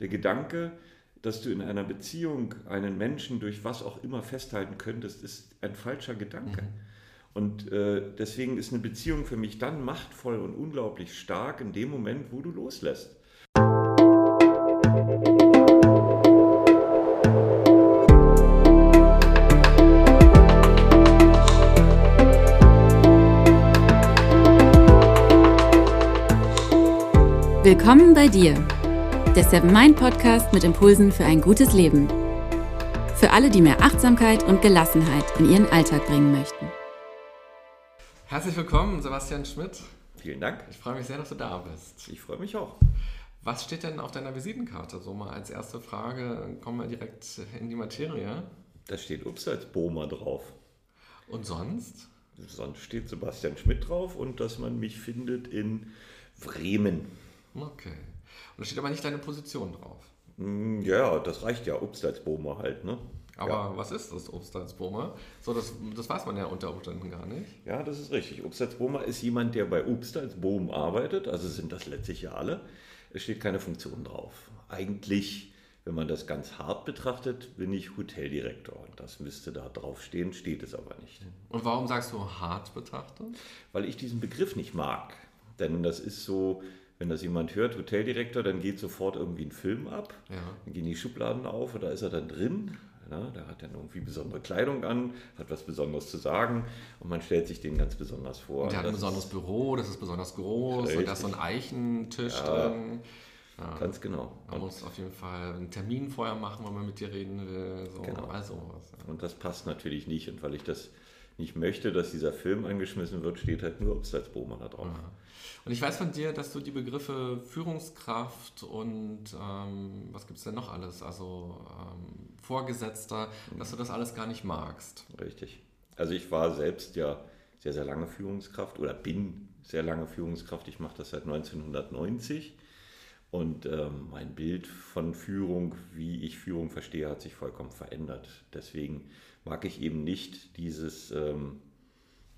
der Gedanke, dass du in einer Beziehung einen Menschen durch was auch immer festhalten könntest, ist ein falscher Gedanke. Mhm. Und äh, deswegen ist eine Beziehung für mich dann machtvoll und unglaublich stark in dem Moment, wo du loslässt. Willkommen bei dir, der Seven Mind Podcast mit Impulsen für ein gutes Leben. Für alle, die mehr Achtsamkeit und Gelassenheit in ihren Alltag bringen möchten. Herzlich willkommen, Sebastian Schmidt. Vielen Dank. Ich freue mich sehr, dass du da bist. Ich freue mich auch. Was steht denn auf deiner Visitenkarte? So mal als erste Frage, kommen wir direkt in die Materie. Da steht Ups als Boma drauf. Und sonst? Sonst steht Sebastian Schmidt drauf und dass man mich findet in Bremen. Okay. Und da steht aber nicht deine Position drauf. Hm, ja, das reicht ja, Obstalsbohmer halt, ne? Aber ja. was ist das Obstalsbohmer? So, das, das weiß man ja unter Umständen gar nicht. Ja, das ist richtig. Obstalsbohmer ist jemand, der bei Obstalsbohm arbeitet, also sind das letztlich ja alle. Es steht keine Funktion drauf. Eigentlich, wenn man das ganz hart betrachtet, bin ich Hoteldirektor. Das müsste da drauf stehen, steht es aber nicht. Und warum sagst du hart betrachtet? Weil ich diesen Begriff nicht mag. Denn das ist so, wenn das jemand hört, Hoteldirektor, dann geht sofort irgendwie ein Film ab. Ja. Dann gehen die Schubladen auf und da ist er dann drin. Ja, der hat dann irgendwie besondere Kleidung an, hat was Besonderes zu sagen und man stellt sich den ganz besonders vor. Der hat ein besonderes Büro, das ist besonders groß richtig. und da ist so ein Eichentisch ja, drin. Ja, ganz genau. Man und muss auf jeden Fall einen Termin vorher machen, wenn man mit dir reden will. So, genau. Also. Und das passt natürlich nicht. Und weil ich das nicht möchte, dass dieser Film angeschmissen wird, steht halt nur Obstalsbohmer da drauf. Ja. Und ich weiß von dir, dass du die Begriffe Führungskraft und ähm, was gibt es denn noch alles, also ähm, Vorgesetzter, mhm. dass du das alles gar nicht magst. Richtig. Also ich war selbst ja sehr, sehr lange Führungskraft oder bin sehr lange Führungskraft. Ich mache das seit 1990. Und ähm, mein Bild von Führung, wie ich Führung verstehe, hat sich vollkommen verändert. Deswegen mag ich eben nicht dieses, ähm,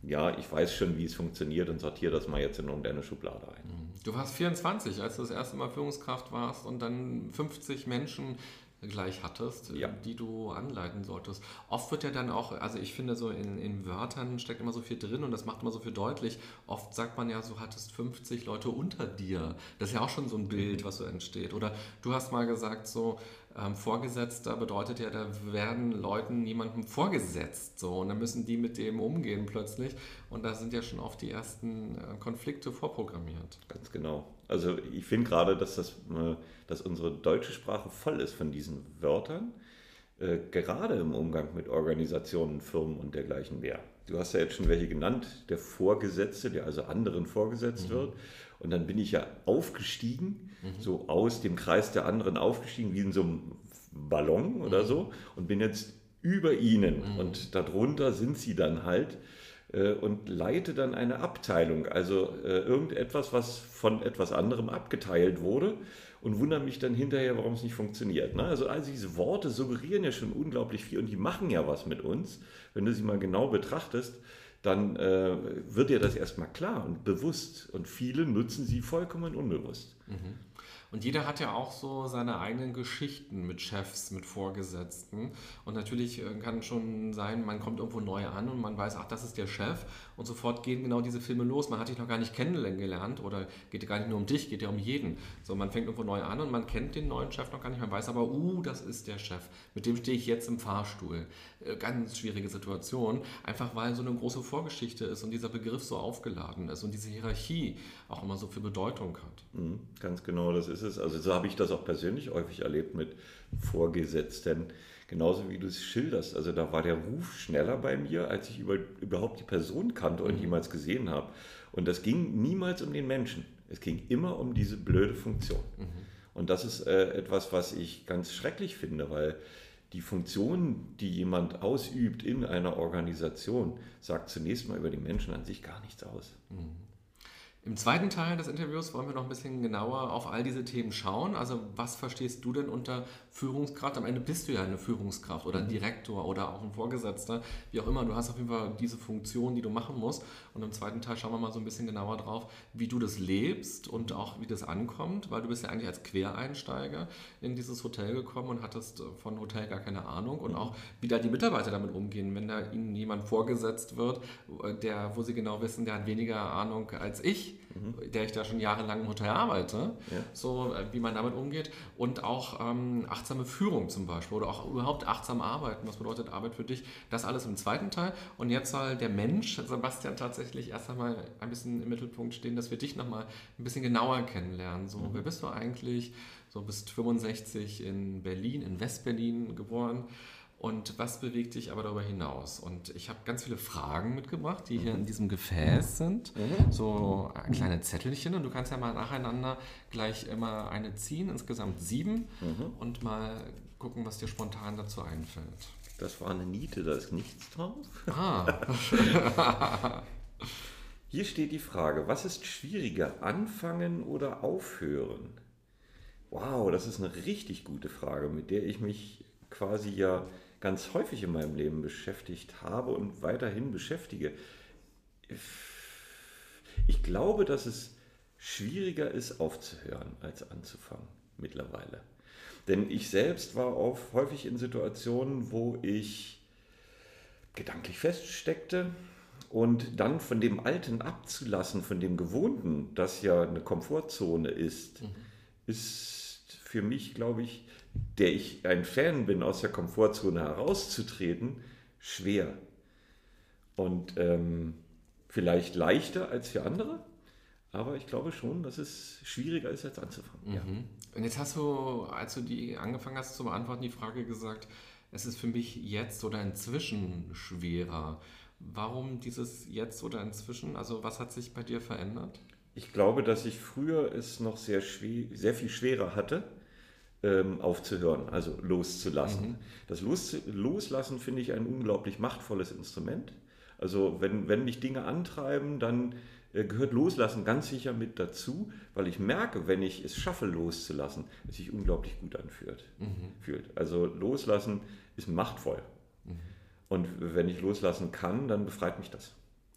ja, ich weiß schon, wie es funktioniert und sortiere das mal jetzt in irgendeine Schublade ein. Mhm. Du warst 24, als du das erste Mal Führungskraft warst und dann 50 Menschen gleich hattest, ja. die du anleiten solltest. Oft wird ja dann auch, also ich finde so in, in Wörtern steckt immer so viel drin und das macht immer so viel deutlich. Oft sagt man ja, du hattest 50 Leute unter dir. Das ist ja auch schon so ein Bild, was so entsteht. Oder du hast mal gesagt so, ähm, Vorgesetzter bedeutet ja, da werden Leuten niemandem vorgesetzt. So, und dann müssen die mit dem umgehen plötzlich. Und da sind ja schon oft die ersten äh, Konflikte vorprogrammiert. Ganz genau. Also ich finde gerade, dass, das, äh, dass unsere deutsche Sprache voll ist von diesen Wörtern, äh, gerade im Umgang mit Organisationen, Firmen und dergleichen mehr. Du hast ja jetzt schon welche genannt, der Vorgesetzte, der also anderen vorgesetzt mhm. wird. Und dann bin ich ja aufgestiegen, mhm. so aus dem Kreis der anderen aufgestiegen, wie in so einem Ballon oder mhm. so, und bin jetzt über ihnen. Mhm. Und darunter sind sie dann halt äh, und leite dann eine Abteilung, also äh, irgendetwas, was von etwas anderem abgeteilt wurde und wundere mich dann hinterher, warum es nicht funktioniert. Ne? Also, also diese Worte suggerieren ja schon unglaublich viel und die machen ja was mit uns, wenn du sie mal genau betrachtest dann äh, wird dir das erstmal klar und bewusst. Und viele nutzen sie vollkommen unbewusst. Mhm. Und jeder hat ja auch so seine eigenen Geschichten mit Chefs, mit Vorgesetzten. Und natürlich äh, kann schon sein, man kommt irgendwo neu an und man weiß, ach, das ist der Chef. Und sofort gehen genau diese Filme los. Man hat dich noch gar nicht kennengelernt oder geht ja gar nicht nur um dich, geht ja um jeden. So, man fängt irgendwo neu an und man kennt den neuen Chef noch gar nicht. Man weiß aber, uh, das ist der Chef. Mit dem stehe ich jetzt im Fahrstuhl. Äh, ganz schwierige Situation. Einfach weil so eine große Vorgeschichte ist und dieser Begriff so aufgeladen ist und diese Hierarchie auch immer so viel Bedeutung hat. Mhm, ganz genau, das ist es. Also so habe ich das auch persönlich häufig erlebt mit Vorgesetzten. Genauso wie du es schilderst. Also da war der Ruf schneller bei mir, als ich über, überhaupt die Person kannte und mhm. jemals gesehen habe. Und das ging niemals um den Menschen. Es ging immer um diese blöde Funktion. Mhm. Und das ist äh, etwas, was ich ganz schrecklich finde, weil die Funktion, die jemand ausübt in einer Organisation, sagt zunächst mal über die Menschen an sich gar nichts aus. Mhm. Im zweiten Teil des Interviews wollen wir noch ein bisschen genauer auf all diese Themen schauen. Also was verstehst du denn unter Führungskraft? Am Ende bist du ja eine Führungskraft oder ein Direktor oder auch ein Vorgesetzter, wie auch immer. Du hast auf jeden Fall diese Funktion, die du machen musst. Und im zweiten Teil schauen wir mal so ein bisschen genauer drauf, wie du das lebst und auch wie das ankommt, weil du bist ja eigentlich als Quereinsteiger in dieses Hotel gekommen und hattest von Hotel gar keine Ahnung und auch wie da die Mitarbeiter damit umgehen, wenn da ihnen jemand vorgesetzt wird, der, wo sie genau wissen, der hat weniger Ahnung als ich mhm. der ich da schon jahrelang im Hotel arbeite, ja. so äh, wie man damit umgeht. Und auch ähm, achtsame Führung zum Beispiel oder auch überhaupt achtsam arbeiten. Was bedeutet Arbeit für dich? Das alles im zweiten Teil. Und jetzt soll der Mensch, Sebastian, tatsächlich erst einmal ein bisschen im Mittelpunkt stehen, dass wir dich nochmal ein bisschen genauer kennenlernen. So, mhm. wer bist du eigentlich? So bist 65 in Berlin, in Westberlin geboren. Und was bewegt dich aber darüber hinaus? Und ich habe ganz viele Fragen mitgebracht, die hier in mhm. diesem Gefäß sind. Mhm. So kleine Zettelchen. Und du kannst ja mal nacheinander gleich immer eine ziehen, insgesamt sieben. Mhm. Und mal gucken, was dir spontan dazu einfällt. Das war eine Niete, da ist nichts drauf. Ah. Hier steht die Frage, was ist schwieriger, anfangen oder aufhören? Wow, das ist eine richtig gute Frage, mit der ich mich quasi ja ganz häufig in meinem Leben beschäftigt habe und weiterhin beschäftige. Ich glaube, dass es schwieriger ist, aufzuhören, als anzufangen mittlerweile. Denn ich selbst war auch häufig in Situationen, wo ich gedanklich feststeckte und dann von dem Alten abzulassen, von dem Gewohnten, das ja eine Komfortzone ist, mhm. ist für mich, glaube ich, der ich ein Fan bin, aus der Komfortzone herauszutreten, schwer. Und ähm, vielleicht leichter als für andere, aber ich glaube schon, dass es schwieriger ist, als anzufangen. Mhm. Ja. Und jetzt hast du, als du die angefangen hast zu beantworten, die Frage gesagt, es ist für mich jetzt oder inzwischen schwerer. Warum dieses jetzt oder inzwischen? Also was hat sich bei dir verändert? Ich glaube, dass ich früher es noch sehr, schwer, sehr viel schwerer hatte ähm, aufzuhören, also loszulassen. Mhm. Das Los, Loslassen finde ich ein unglaublich machtvolles Instrument. Also wenn, wenn mich Dinge antreiben, dann äh, gehört Loslassen ganz sicher mit dazu, weil ich merke, wenn ich es schaffe, loszulassen, es sich unglaublich gut anfühlt. Mhm. Fühlt. Also Loslassen ist machtvoll. Mhm. Und wenn ich loslassen kann, dann befreit mich das.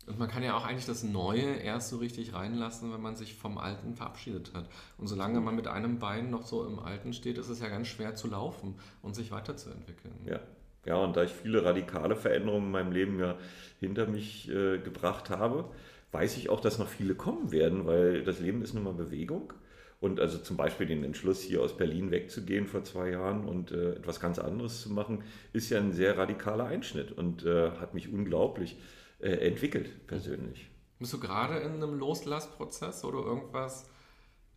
Und man kann ja auch eigentlich das Neue erst so richtig reinlassen, wenn man sich vom Alten verabschiedet hat. Und solange man mit einem Bein noch so im Alten steht, ist es ja ganz schwer zu laufen und sich weiterzuentwickeln. Ja. Ja, und da ich viele radikale Veränderungen in meinem Leben ja hinter mich äh, gebracht habe, weiß ich auch, dass noch viele kommen werden, weil das Leben ist nun mal Bewegung. Und also zum Beispiel den Entschluss, hier aus Berlin wegzugehen vor zwei Jahren und äh, etwas ganz anderes zu machen, ist ja ein sehr radikaler Einschnitt und äh, hat mich unglaublich äh, entwickelt, persönlich. Bist du gerade in einem Loslassprozess oder irgendwas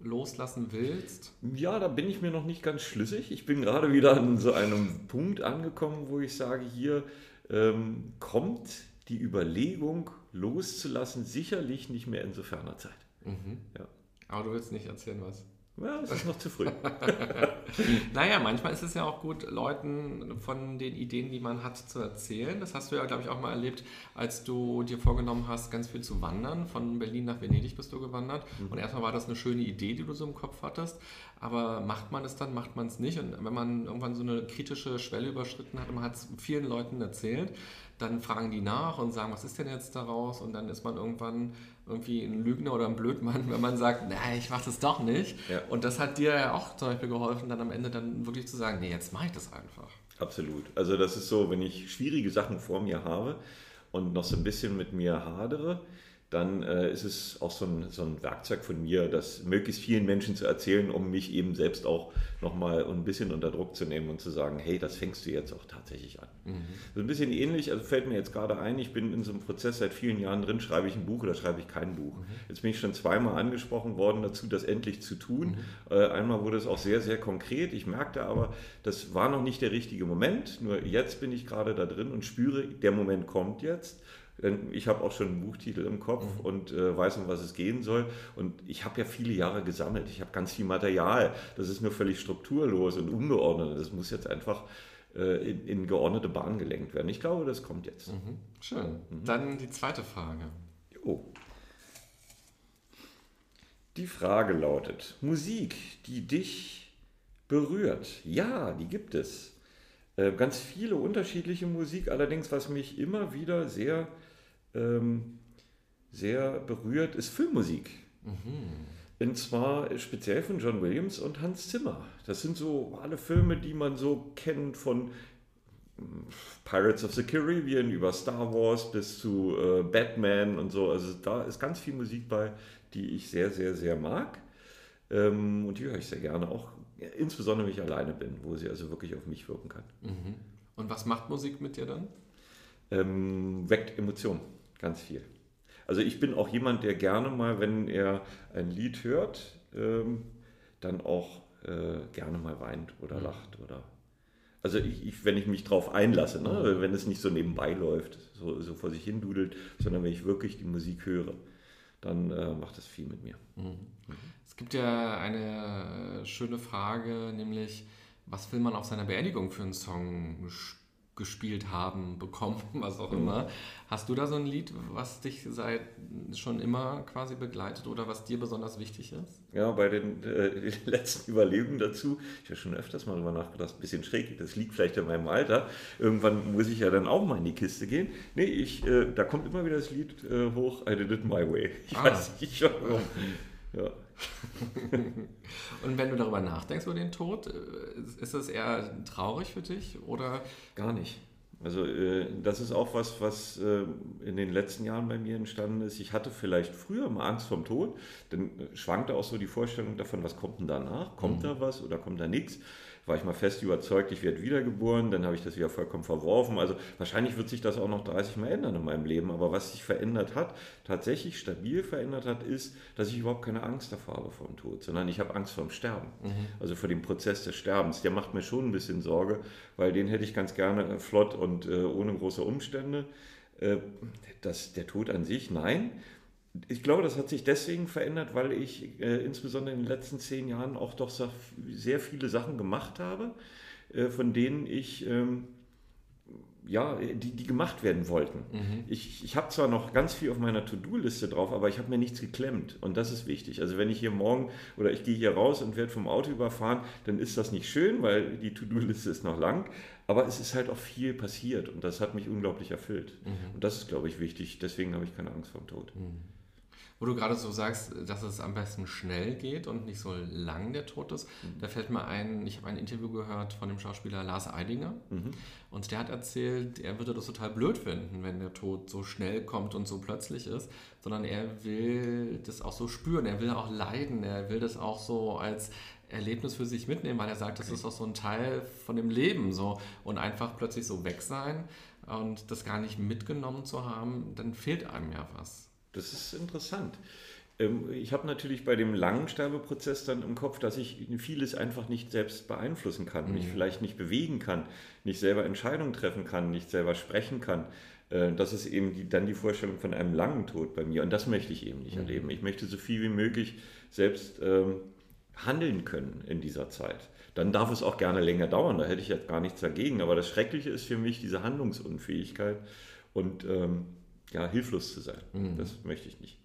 loslassen willst? Ja, da bin ich mir noch nicht ganz schlüssig. Ich bin gerade wieder an so einem Punkt angekommen, wo ich sage, hier ähm, kommt die Überlegung loszulassen sicherlich nicht mehr in so ferner Zeit. Mhm. Ja. Aber du willst nicht erzählen, was? Ja, es ist noch zu früh. naja, manchmal ist es ja auch gut, Leuten von den Ideen, die man hat, zu erzählen. Das hast du ja, glaube ich, auch mal erlebt, als du dir vorgenommen hast, ganz viel zu wandern. Von Berlin nach Venedig bist du gewandert. Mhm. Und erstmal war das eine schöne Idee, die du so im Kopf hattest. Aber macht man es dann, macht man es nicht? Und wenn man irgendwann so eine kritische Schwelle überschritten hat und man hat es vielen Leuten erzählt, dann fragen die nach und sagen, was ist denn jetzt daraus? Und dann ist man irgendwann irgendwie ein Lügner oder ein Blödmann, wenn man sagt, nein, ich mache das doch nicht. Ja. Und das hat dir ja auch zum Beispiel geholfen, dann am Ende dann wirklich zu sagen, nee, jetzt mache ich das einfach. Absolut. Also das ist so, wenn ich schwierige Sachen vor mir habe und noch so ein bisschen mit mir hadere, dann äh, ist es auch so ein, so ein Werkzeug von mir, das möglichst vielen Menschen zu erzählen, um mich eben selbst auch nochmal ein bisschen unter Druck zu nehmen und zu sagen, hey, das fängst du jetzt auch tatsächlich an. Mhm. So ein bisschen ähnlich, also fällt mir jetzt gerade ein, ich bin in so einem Prozess seit vielen Jahren drin, schreibe ich ein Buch oder schreibe ich kein Buch. Mhm. Jetzt bin ich schon zweimal angesprochen worden dazu, das endlich zu tun. Mhm. Äh, einmal wurde es auch sehr, sehr konkret. Ich merkte aber, das war noch nicht der richtige Moment, nur jetzt bin ich gerade da drin und spüre, der Moment kommt jetzt. Ich habe auch schon einen Buchtitel im Kopf mhm. und äh, weiß, um was es gehen soll. Und ich habe ja viele Jahre gesammelt. Ich habe ganz viel Material. Das ist nur völlig strukturlos und ungeordnet. Das muss jetzt einfach äh, in, in, geordnete Bahn gelenkt werden. Ich glaube, das kommt jetzt. Mhm. Schön. Mhm. Dann die zweite Frage. Oh. Die Frage lautet, Musik, die dich berührt. Ja, die gibt es. Äh, ganz viele unterschiedliche Musik, allerdings was mich immer wieder sehr, ähm, sehr berührt, ist Filmmusik. Mhm. Und zwar speziell von John Williams und Hans Zimmer. Das sind so alle Filme, die man so kennt von hm, Pirates of the Caribbean über Star Wars bis zu äh, Batman und so. Also da ist ganz viel Musik bei, die ich sehr, sehr, sehr mag. Ähm, und die höre ich sehr gerne, auch insbesondere wenn ich alleine bin, wo sie also wirklich auf mich wirken kann. Mhm. Und was macht Musik mit dir dann? Ähm, weckt Emotionen, ganz viel. Also ich bin auch jemand, der gerne mal, wenn er ein Lied hört, ähm, dann auch äh, gerne mal weint oder mhm. lacht oder also ich, ich, wenn ich mich drauf einlasse, ne? Mhm. wenn es nicht so nebenbei läuft, so, so, vor sich hin dudelt, sondern wenn ich wirklich die Musik höre dann äh, macht das viel mit mir. Mhm. Es gibt ja eine schöne Frage, nämlich, was will man auf seiner Beerdigung für einen Song gespielt haben, bekommen, was auch immer. Hast du da so ein Lied, was dich seit schon immer quasi begleitet oder was dir besonders wichtig ist? Ja, bei den, äh, letzten Überlegungen dazu, ich habe schon öfters mal darüber nachgedacht, ein bisschen schräg, das liegt vielleicht in meinem Alter. Irgendwann muss ich ja dann auch mal in die Kiste gehen. Nee, ich, äh, da kommt immer wieder das Lied äh, hoch, I did it my way. Ich ah. weiß nicht warum. Ja. Und wenn du darüber nachdenkst über den Tod, äh, ist das eher traurig für dich oder? Gar nicht. Also äh, das ist auch was, was äh, in den letzten Jahren bei mir entstanden ist. Ich hatte vielleicht früher mal Angst vom Tod, dann schwankte auch so die Vorstellung davon, was kommt denn danach? Kommt mhm. da was oder kommt da nichts? War ich mal fest überzeugt, ich werde wiedergeboren, dann habe ich das wieder vollkommen verworfen. Also wahrscheinlich wird sich das auch noch 30 Mal ändern in meinem Leben. Aber was sich verändert hat, tatsächlich stabil verändert hat, ist, dass ich überhaupt keine Angst davor habe vor dem Tod, sondern ich habe Angst vor dem Sterben. Mhm. Also vor dem Prozess des Sterbens. Der macht mir schon ein bisschen Sorge, weil den hätte ich ganz gerne flott und äh, ohne große Umstände. Äh, das, der Tod an sich, nein ich glaube, das hat sich deswegen verändert, weil ich äh, insbesondere in den letzten zehn Jahren auch doch sehr viele Sachen gemacht habe, äh, von denen ich, ähm, ja, die, die gemacht werden wollten. Mhm. Ich, ich habe zwar noch ganz viel auf meiner To-Do-Liste drauf, aber ich habe mir nichts geklemmt und das ist wichtig. Also wenn ich hier morgen oder ich gehe hier raus und werde vom Auto überfahren, dann ist das nicht schön, weil die To-Do-Liste ist noch lang, aber es ist halt auch viel passiert und das hat mich unglaublich erfüllt. Mhm. Und das ist, glaube ich, wichtig. Deswegen habe ich keine Angst vor dem Tod. Mhm. Wo du gerade so sagst, dass es am besten schnell geht und nicht so lang der Tod ist, mhm. da fällt mir ein, ich habe ein Interview gehört von dem Schauspieler Lars Eidinger mhm. und der hat erzählt, er würde das total blöd finden, wenn der Tod so schnell kommt und so plötzlich ist, sondern er will das auch so spüren, er will auch leiden, er will das auch so als Erlebnis für sich mitnehmen, weil er sagt, das ist auch so ein Teil von dem Leben so und einfach plötzlich so weg sein und das gar nicht mitgenommen zu haben, dann fehlt einem ja was. Das ist interessant. Ähm, ich habe natürlich bei dem langen Sterbeprozess dann im Kopf, dass ich vieles einfach nicht selbst beeinflussen kann, mhm. mich vielleicht nicht bewegen kann, nicht selber Entscheidungen treffen kann, nicht selber sprechen kann. Äh, das ist eben die, dann die Vorstellung von einem langen Tod bei mir und das möchte ich eben nicht mhm. erleben. Ich möchte so viel wie möglich selbst ähm, handeln können in dieser Zeit. Dann darf es auch gerne länger dauern, da hätte ich jetzt gar nichts dagegen. Aber das Schreckliche ist für mich diese Handlungsunfähigkeit und ähm, ja, hilflos zu sein. Mhm. Das möchte ich nicht.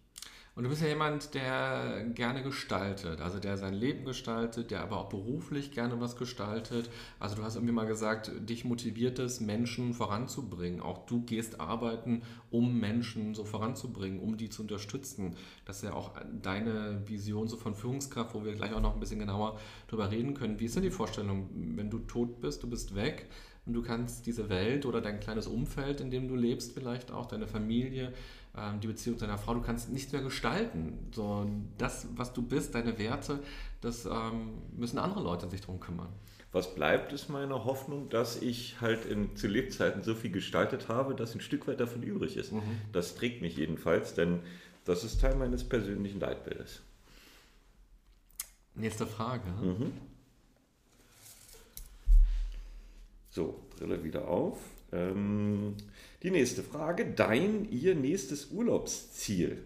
Und du bist ja jemand, der gerne gestaltet, also der sein Leben gestaltet, der aber auch beruflich gerne was gestaltet. Also du hast irgendwie mal gesagt, dich motiviert es, Menschen voranzubringen. Auch du gehst arbeiten, um Menschen so voranzubringen, um die zu unterstützen. Das ist ja auch deine Vision so von Führungskraft, wo wir gleich auch noch ein bisschen genauer drüber reden können. Wie ist denn die Vorstellung, wenn du tot bist, du bist weg? Und du kannst diese Welt oder dein kleines Umfeld, in dem du lebst, vielleicht auch deine Familie, ähm, die Beziehung zu deiner Frau, du kannst nichts mehr gestalten. So, das, was du bist, deine Werte, das ähm, müssen andere Leute sich darum kümmern. Was bleibt, ist meine Hoffnung, dass ich halt in, zu Lebzeiten so viel gestaltet habe, dass ein Stück weit davon übrig ist. Mhm. Das trägt mich jedenfalls, denn das ist Teil meines persönlichen Leitbildes. Nächste Frage. Mhm. So, Brille wieder auf. Ähm, die nächste Frage. Dein, ihr nächstes Urlaubsziel?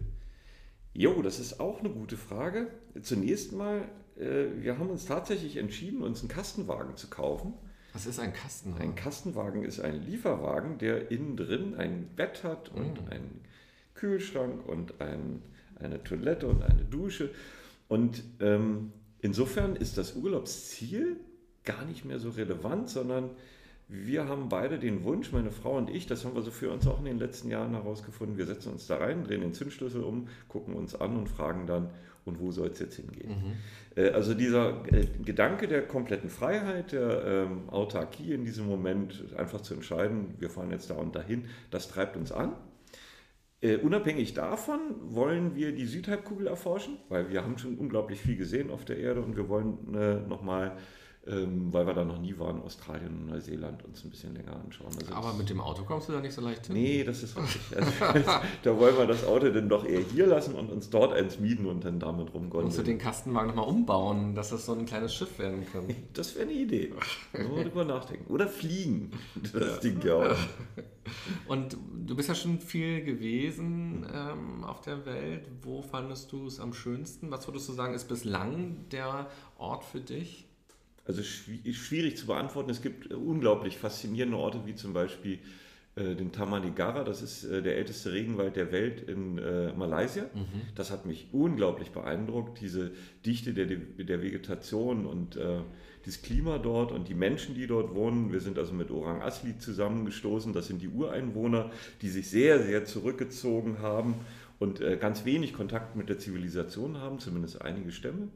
Jo, das ist auch eine gute Frage. Zunächst mal, äh, wir haben uns tatsächlich entschieden, uns einen Kastenwagen zu kaufen. Was ist ein Kastenwagen? Ein Kastenwagen ist ein Lieferwagen, der innen drin ein Bett hat und mm. einen Kühlschrank und ein, eine Toilette und eine Dusche. Und ähm, insofern ist das Urlaubsziel gar nicht mehr so relevant, sondern wir haben beide den Wunsch, meine Frau und ich, das haben wir so für uns auch in den letzten Jahren herausgefunden, wir setzen uns da rein, drehen den Zündschlüssel um, gucken uns an und fragen dann, und wo soll es jetzt hingehen? Mhm. Äh, also dieser äh, Gedanke der kompletten Freiheit, der ähm, Autarkie in diesem Moment, einfach zu entscheiden, wir fahren jetzt da und dahin, das treibt uns an. Uh, unabhängig davon wollen wir die Südhalbkugel erforschen, weil wir haben schon unglaublich viel gesehen auf der Erde und wir wollen äh, nochmal ähm, weil wir da noch nie waren, Australien und Neuseeland uns ein bisschen länger anschauen. Also Aber mit dem Auto kommst du da nicht so leicht hin? Nee, das ist richtig. Also, da wollen wir das Auto dann doch eher hier lassen und uns dort eins mieten und dann damit rumgondeln. Musst du den Kastenwagen nochmal umbauen, dass das so ein kleines Schiff werden kann? Das wäre eine Idee. Nur drüber nachdenken. Oder fliegen. Das Ding ja auch. Und du bist ja schon viel gewesen ähm, auf der Welt. Wo fandest du es am schönsten? Was würdest du sagen, ist bislang der Ort für dich? Also schwierig zu beantworten. Es gibt unglaublich faszinierende Orte, wie zum Beispiel äh, den Tamanigara. Das ist äh, der älteste Regenwald der Welt in äh, Malaysia. Mhm. Das hat mich unglaublich beeindruckt. Diese Dichte der, der Vegetation und äh, das Klima dort und die Menschen, die dort wohnen. Wir sind also mit Orang Asli zusammengestoßen. Das sind die Ureinwohner, die sich sehr, sehr zurückgezogen haben und äh, ganz wenig Kontakt mit der Zivilisation haben, zumindest einige Stämme.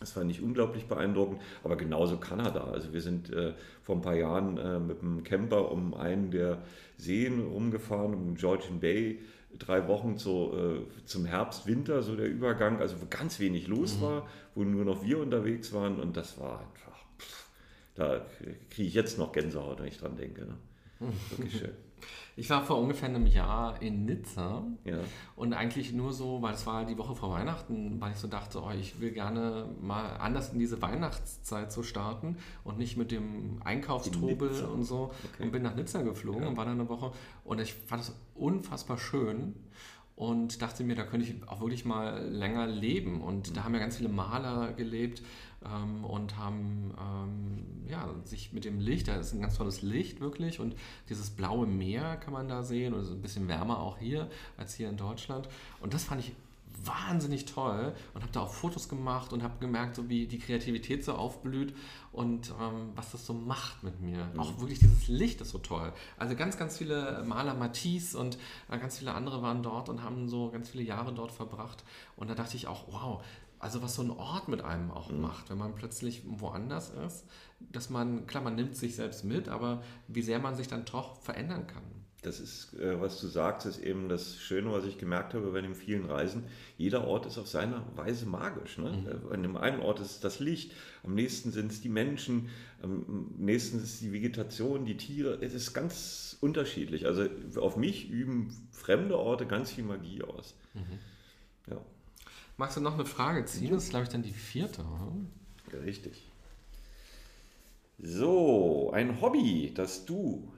Das fand ich unglaublich beeindruckend, aber genauso Kanada. Also wir sind äh, vor ein paar Jahren äh, mit einem Camper um einen der Seen rumgefahren, um Georgian Bay, drei Wochen zu, äh, zum Herbst, Winter, so der Übergang, also wo ganz wenig los mhm. war, wo nur noch wir unterwegs waren und das war einfach, pff, da kriege ich jetzt noch Gänsehaut, wenn ich dran denke. Ne? Wirklich schön. Ich war vor ungefähr einem Jahr in Nizza ja. und eigentlich nur so, weil es war die Woche vor Weihnachten, weil ich so dachte, oh, ich will gerne mal anders in diese Weihnachtszeit so starten und nicht mit dem Einkaufstrubel und so okay. und bin nach Nizza geflogen ja. und war da eine Woche und ich fand es unfassbar schön und dachte mir, da könnte ich auch wirklich mal länger leben. Und da haben ja ganz viele Maler gelebt ähm, und haben ähm, ja, sich mit dem Licht, da ist ein ganz tolles Licht wirklich und dieses blaue Meer kann man da sehen und es ist ein bisschen wärmer auch hier als hier in Deutschland. Und das fand ich wahnsinnig toll und habe da auch Fotos gemacht und habe gemerkt, so wie die Kreativität so aufblüht und ähm, was das so macht mit mir. Mhm. Auch wirklich dieses Licht ist so toll. Also ganz, ganz viele Maler Matisse und äh, ganz viele andere waren dort und haben so ganz viele Jahre dort verbracht. Und da dachte ich auch, wow, also was so ein Ort mit einem auch mhm. macht, wenn man plötzlich woanders ist, dass man, klar, man nimmt sich selbst mit, aber wie sehr man sich dann doch verändern kann. Das ist, äh, was du sagst, ist eben das Schöne, was ich gemerkt habe bei den vielen Reisen. Jeder Ort ist auf seine Weise magisch. Ne? Mhm. An dem einen Ort ist es das Licht, am nächsten sind es die Menschen, am nächsten ist es die Vegetation, die Tiere. Es ist ganz unterschiedlich. Also auf mich üben fremde Orte ganz viel Magie aus. Mhm. Ja. Magst du noch eine Frage ziehen? Das ist, glaube ich, dann die vierte. Ja, richtig. So, ein Hobby, das du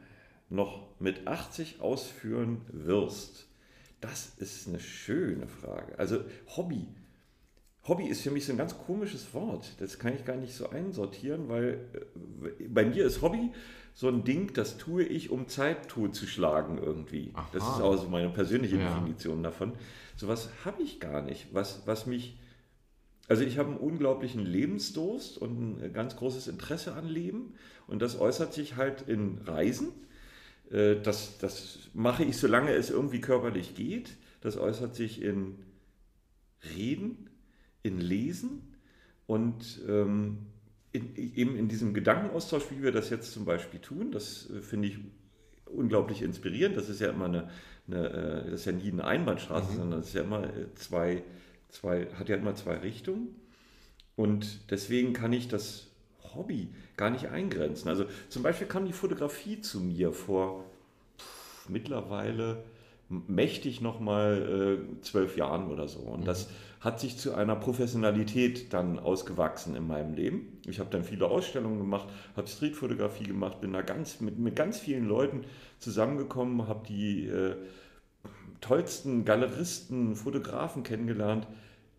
noch mit 80 ausführen wirst? Das ist eine schöne Frage. Also Hobby. Hobby ist für mich so ein ganz komisches Wort. Das kann ich gar nicht so einsortieren, weil äh, bei mir ist Hobby so ein Ding, das tue ich, um Zeit totzuschlagen irgendwie. Aha. Das ist auch so meine persönliche ja. Definition davon. Sowas habe ich gar nicht. Was, was mich. Also ich habe einen unglaublichen Lebensdurst und ein ganz großes Interesse an Leben. Und das äußert sich halt in Reisen das, das mache ich, solange es irgendwie körperlich geht. Das äußert sich in Reden, in Lesen und ähm, in, eben in diesem Gedankenaustausch, wie wir das jetzt zum Beispiel tun. Das äh, finde ich unglaublich inspirierend. Das ist ja immer eine, eine äh, das ist ja nie eine Einbahnstraße, mhm. sondern es ist ja immer zwei, zwei, hat ja immer zwei Richtungen. Und deswegen kann ich das Hobby gar nicht eingrenzen. Also zum Beispiel kam die Fotografie zu mir vor pff, mittlerweile mächtig nochmal äh, zwölf Jahren oder so. Und mhm. das hat sich zu einer Professionalität dann ausgewachsen in meinem Leben. Ich habe dann viele Ausstellungen gemacht, habe Streetfotografie gemacht, bin da ganz mit, mit ganz vielen Leuten zusammengekommen, habe die äh, tollsten Galeristen, Fotografen kennengelernt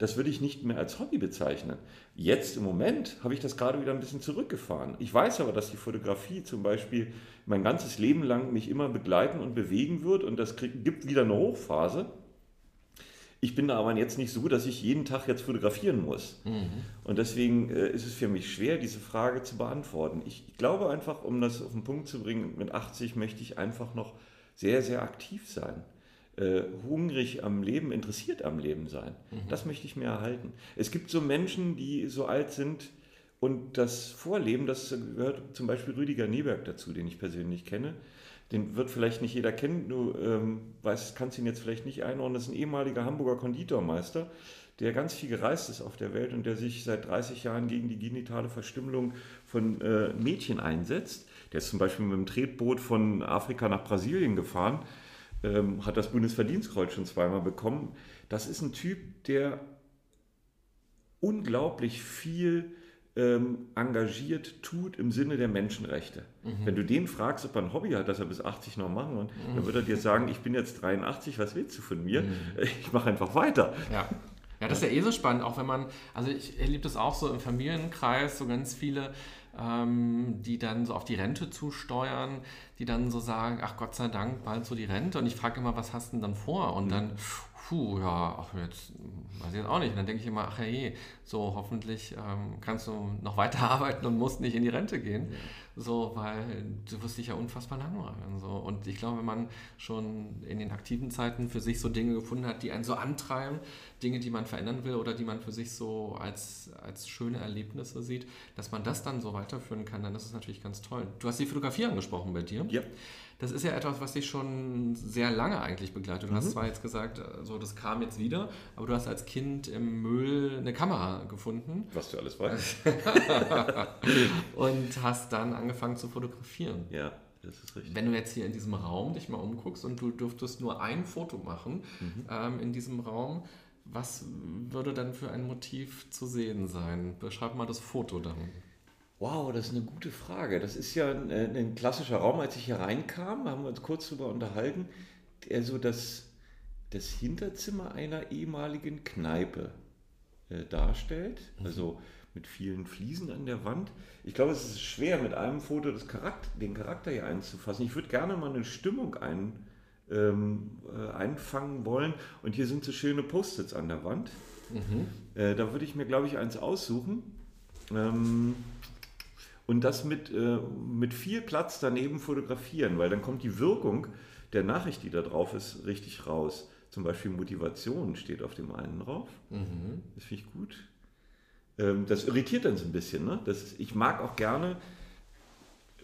das würde ich nicht mehr als Hobby bezeichnen. Jetzt im Moment habe ich das gerade wieder ein bisschen zurückgefahren. Ich weiß aber, dass die Fotografie zum Beispiel mein ganzes Leben lang mich immer begleiten und bewegen wird und das gibt wieder eine Hochphase. Ich bin da aber jetzt nicht so, dass ich jeden Tag jetzt fotografieren muss. Mhm. Und deswegen äh, ist es für mich schwer, diese Frage zu beantworten. Ich glaube einfach, um das auf den Punkt zu bringen, mit 80 möchte ich einfach noch sehr, sehr aktiv sein. Äh, hungrig am Leben, interessiert am Leben sein. Mhm. Das möchte ich mir erhalten. Es gibt so Menschen, die so alt sind und das Vorleben, das gehört zum Beispiel Rüdiger Nieberg dazu, den ich persönlich kenne den wird vielleicht nicht jeder kennen, du ähm, weißt, kannst ihn jetzt vielleicht nicht einordnen, das ist ein ehemaliger Hamburger Konditormeister, der ganz viel gereist ist auf der Welt und der sich seit 30 Jahren gegen die genitale Verstümmelung von äh, Mädchen einsetzt. Der ist zum Beispiel mit dem Tretboot von Afrika nach Brasilien gefahren, ähm, hat das Bundesverdienstkreuz schon zweimal bekommen. Das ist ein Typ, der unglaublich viel ähm, engagiert tut im Sinne der Menschenrechte. Mhm. Wenn du den fragst, ob er ein Hobby hat, das er bis 80 noch machen, und mhm. dann wird er dir sagen, ich bin jetzt 83, was willst du von mir? Mhm. Ich mache einfach weiter. Ja. Ja, das ist ja eh so spannend, auch wenn man, also ich erlebe das auch so im Familienkreis, so ganz viele, ähm, die dann so auf die Rente zusteuern, die dann so sagen, ach Gott sei Dank, bald so die Rente. Und ich frage immer, was hast du denn dann vor? Und mhm. dann, puh, ja, ach, jetzt weiß ich jetzt auch nicht. Und dann denke ich immer, ach hey, so hoffentlich ähm, kannst du noch weiter arbeiten und musst nicht in die Rente gehen. Ja. So, weil du wirst dich ja unfassbar langweilen. So. Und ich glaube, wenn man schon in den aktiven Zeiten für sich so Dinge gefunden hat, die einen so antreiben, Dinge, die man verändern will oder die man für sich so als, als schöne Erlebnisse sieht, dass man das dann so weiterführen kann, dann ist es natürlich ganz toll. Du hast die Fotografie angesprochen bei dir. Ja. Das ist ja etwas, was dich schon sehr lange eigentlich begleitet. Du mhm. hast zwar jetzt gesagt, so das kam jetzt wieder, aber du hast als Kind im Müll eine Kamera gefunden. Was du alles weißt. und hast dann angefangen zu fotografieren. Ja. Das ist richtig. Wenn du jetzt hier in diesem Raum dich mal umguckst und du dürftest nur ein Foto machen mhm. ähm, in diesem Raum, was würde dann für ein Motiv zu sehen sein? Beschreib mal das Foto dann. Wow, das ist eine gute Frage. Das ist ja ein, äh, ein klassischer Raum. Als ich hier reinkam, haben wir uns kurz darüber unterhalten, der so das, das Hinterzimmer einer ehemaligen Kneipe äh, darstellt. Mhm. Also mit vielen Fliesen an der Wand. Ich glaube, es ist schwer, mit einem Foto das Charakter, den Charakter hier einzufassen. Ich würde gerne mal eine Stimmung ein, ähm, äh, einfangen wollen. Und hier sind so schöne Post-its an der Wand. Mhm. Äh, da würde ich mir, glaube ich, eins aussuchen. Ähm, und das mit, äh, mit viel Platz daneben fotografieren, weil dann kommt die Wirkung der Nachricht, die da drauf ist, richtig raus. Zum Beispiel Motivation steht auf dem einen drauf. Mhm. Das finde ich gut. Ähm, das irritiert dann so ein bisschen. Ne? Das, ich mag auch gerne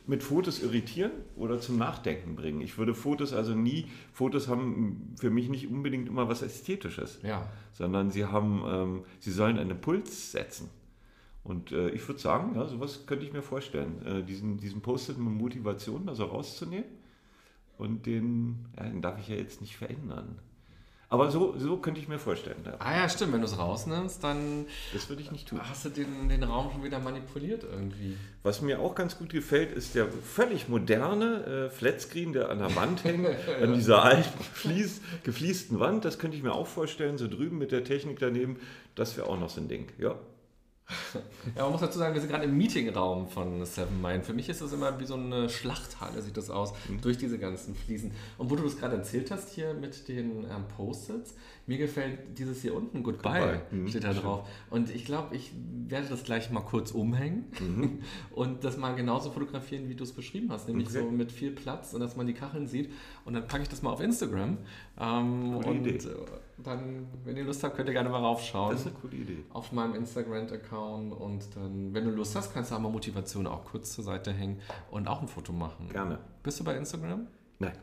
mit Fotos irritieren oder zum Nachdenken bringen. Ich würde Fotos also nie, Fotos haben für mich nicht unbedingt immer was Ästhetisches, ja. sondern sie haben, ähm, sie sollen einen Impuls setzen. Und äh, ich würde sagen, ja, sowas könnte ich mir vorstellen, äh, diesen, diesen Post-it mit Motivation also rauszunehmen. Und den, ja, den darf ich ja jetzt nicht verändern. Aber so, so könnte ich mir vorstellen. Ja. Ah ja, stimmt. Wenn du es rausnimmst, dann das würde ich nicht tun. hast du den, den Raum schon wieder manipuliert irgendwie. Was mir auch ganz gut gefällt, ist der völlig moderne äh, Flatscreen, der an der Wand hängt, an dieser alten, Fließ, gefliesten Wand. Das könnte ich mir auch vorstellen. So drüben mit der Technik daneben, das wäre auch noch so ein Ding. Ja. Ja, man muss dazu sagen, wir sind gerade im Meetingraum von Seven Mind. Für mich ist das immer wie so eine Schlachthalle, sieht das aus, mhm. durch diese ganzen Fliesen. Und wo du das gerade erzählt hast hier mit den ähm, Post-its, mir gefällt dieses hier unten, Goodbye, Goodbye. Mhm. steht da drauf. Und ich glaube, ich werde das gleich mal kurz umhängen mhm. und das mal genauso fotografieren, wie du es beschrieben hast. Nämlich okay. so mit viel Platz und dass man die Kacheln sieht. Und dann packe ich das mal auf Instagram. Ähm, coole und Idee. dann, wenn ihr Lust habt, könnt ihr gerne mal raufschauen. Das ist eine coole Idee. Auf meinem Instagram-Account. Und dann, wenn du Lust hast, kannst du auch mal Motivation auch kurz zur Seite hängen und auch ein Foto machen. Gerne. Bist du bei Instagram? Nein.